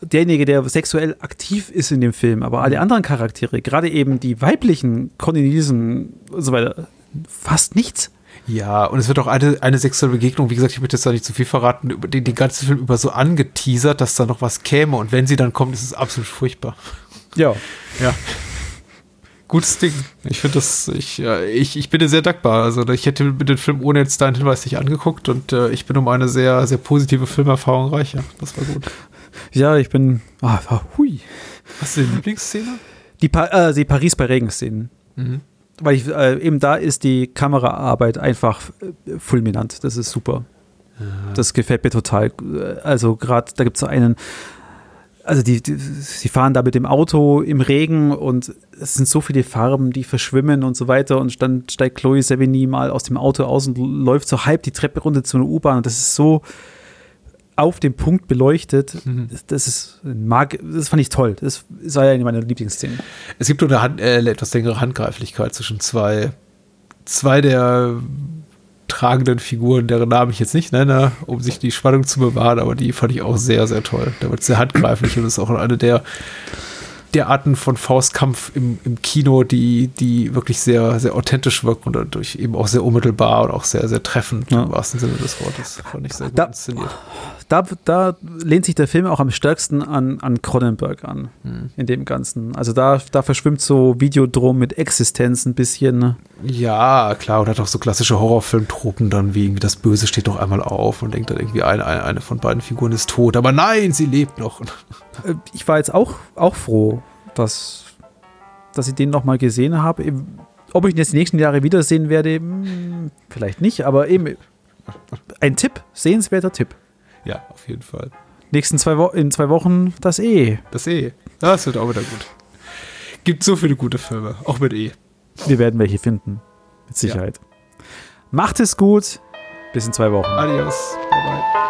derjenige, der sexuell aktiv ist in dem Film, aber alle anderen Charaktere, gerade eben die weiblichen Cornelisen und so weiter, fast nichts. Ja, und es wird auch eine, eine sexuelle Begegnung, wie gesagt, ich möchte jetzt da nicht zu viel verraten, über den, den ganzen Film über so angeteasert, dass da noch was käme und wenn sie dann kommt, ist es absolut furchtbar. Ja. Ja. Gutes Ding. Ich finde das, ich, ich, ich bin dir sehr dankbar. Also ich hätte mir den Film ohne jetzt deinen Hinweis nicht angeguckt und äh, ich bin um eine sehr, sehr positive Filmerfahrung reicher. Das war gut. Ja, ich bin. Ah, hui. Hast du die Lieblingsszene? Die, pa äh, die Paris bei Regenszenen. Mhm. Weil ich, äh, eben da ist die Kameraarbeit einfach äh, fulminant. Das ist super. Ja. Das gefällt mir total. Also gerade, da gibt es so einen, also die, die, sie fahren da mit dem Auto im Regen und es sind so viele Farben, die verschwimmen und so weiter. Und dann steigt Chloe Sevigny mal aus dem Auto aus und läuft so halb die Treppe runter zu einer U-Bahn. Und das ist so, auf den Punkt beleuchtet. Mhm. Das, ist mag, das fand ich toll. Das war ja eine meiner Lieblingsszenen. Es gibt nur eine Hand, äh, etwas längere Handgreiflichkeit zwischen zwei, zwei der tragenden Figuren, deren Namen ich jetzt nicht nenne, um sich die Spannung zu bewahren, aber die fand ich auch sehr, sehr toll. Da wird sehr handgreiflich und ist auch eine der der Arten von Faustkampf im, im Kino, die, die wirklich sehr, sehr authentisch wirken und dadurch eben auch sehr unmittelbar und auch sehr, sehr treffend ja. im wahrsten Sinne des Wortes. Fand ich sehr gut da, inszeniert. Da, da lehnt sich der Film auch am stärksten an, an Cronenberg an, hm. in dem Ganzen. Also da, da verschwimmt so Videodrom mit Existenz ein bisschen. Ne? Ja, klar, und hat auch so klassische Horrorfilmtropen dann, wie irgendwie das Böse steht noch einmal auf und denkt dann irgendwie, eine, eine von beiden Figuren ist tot, aber nein, sie lebt noch. Äh, ich war jetzt auch, auch froh, dass, dass ich den noch mal gesehen habe. Ob ich ihn jetzt die nächsten Jahre wiedersehen werde, hm, vielleicht nicht, aber eben ein Tipp, sehenswerter Tipp. Ja, auf jeden Fall. Nächsten zwei Wo in zwei Wochen das E. Das E. Das wird auch wieder gut. Gibt so viele gute Filme, auch mit E. Wir werden welche finden. Mit Sicherheit. Ja. Macht es gut. Bis in zwei Wochen. Adios. Bye bye.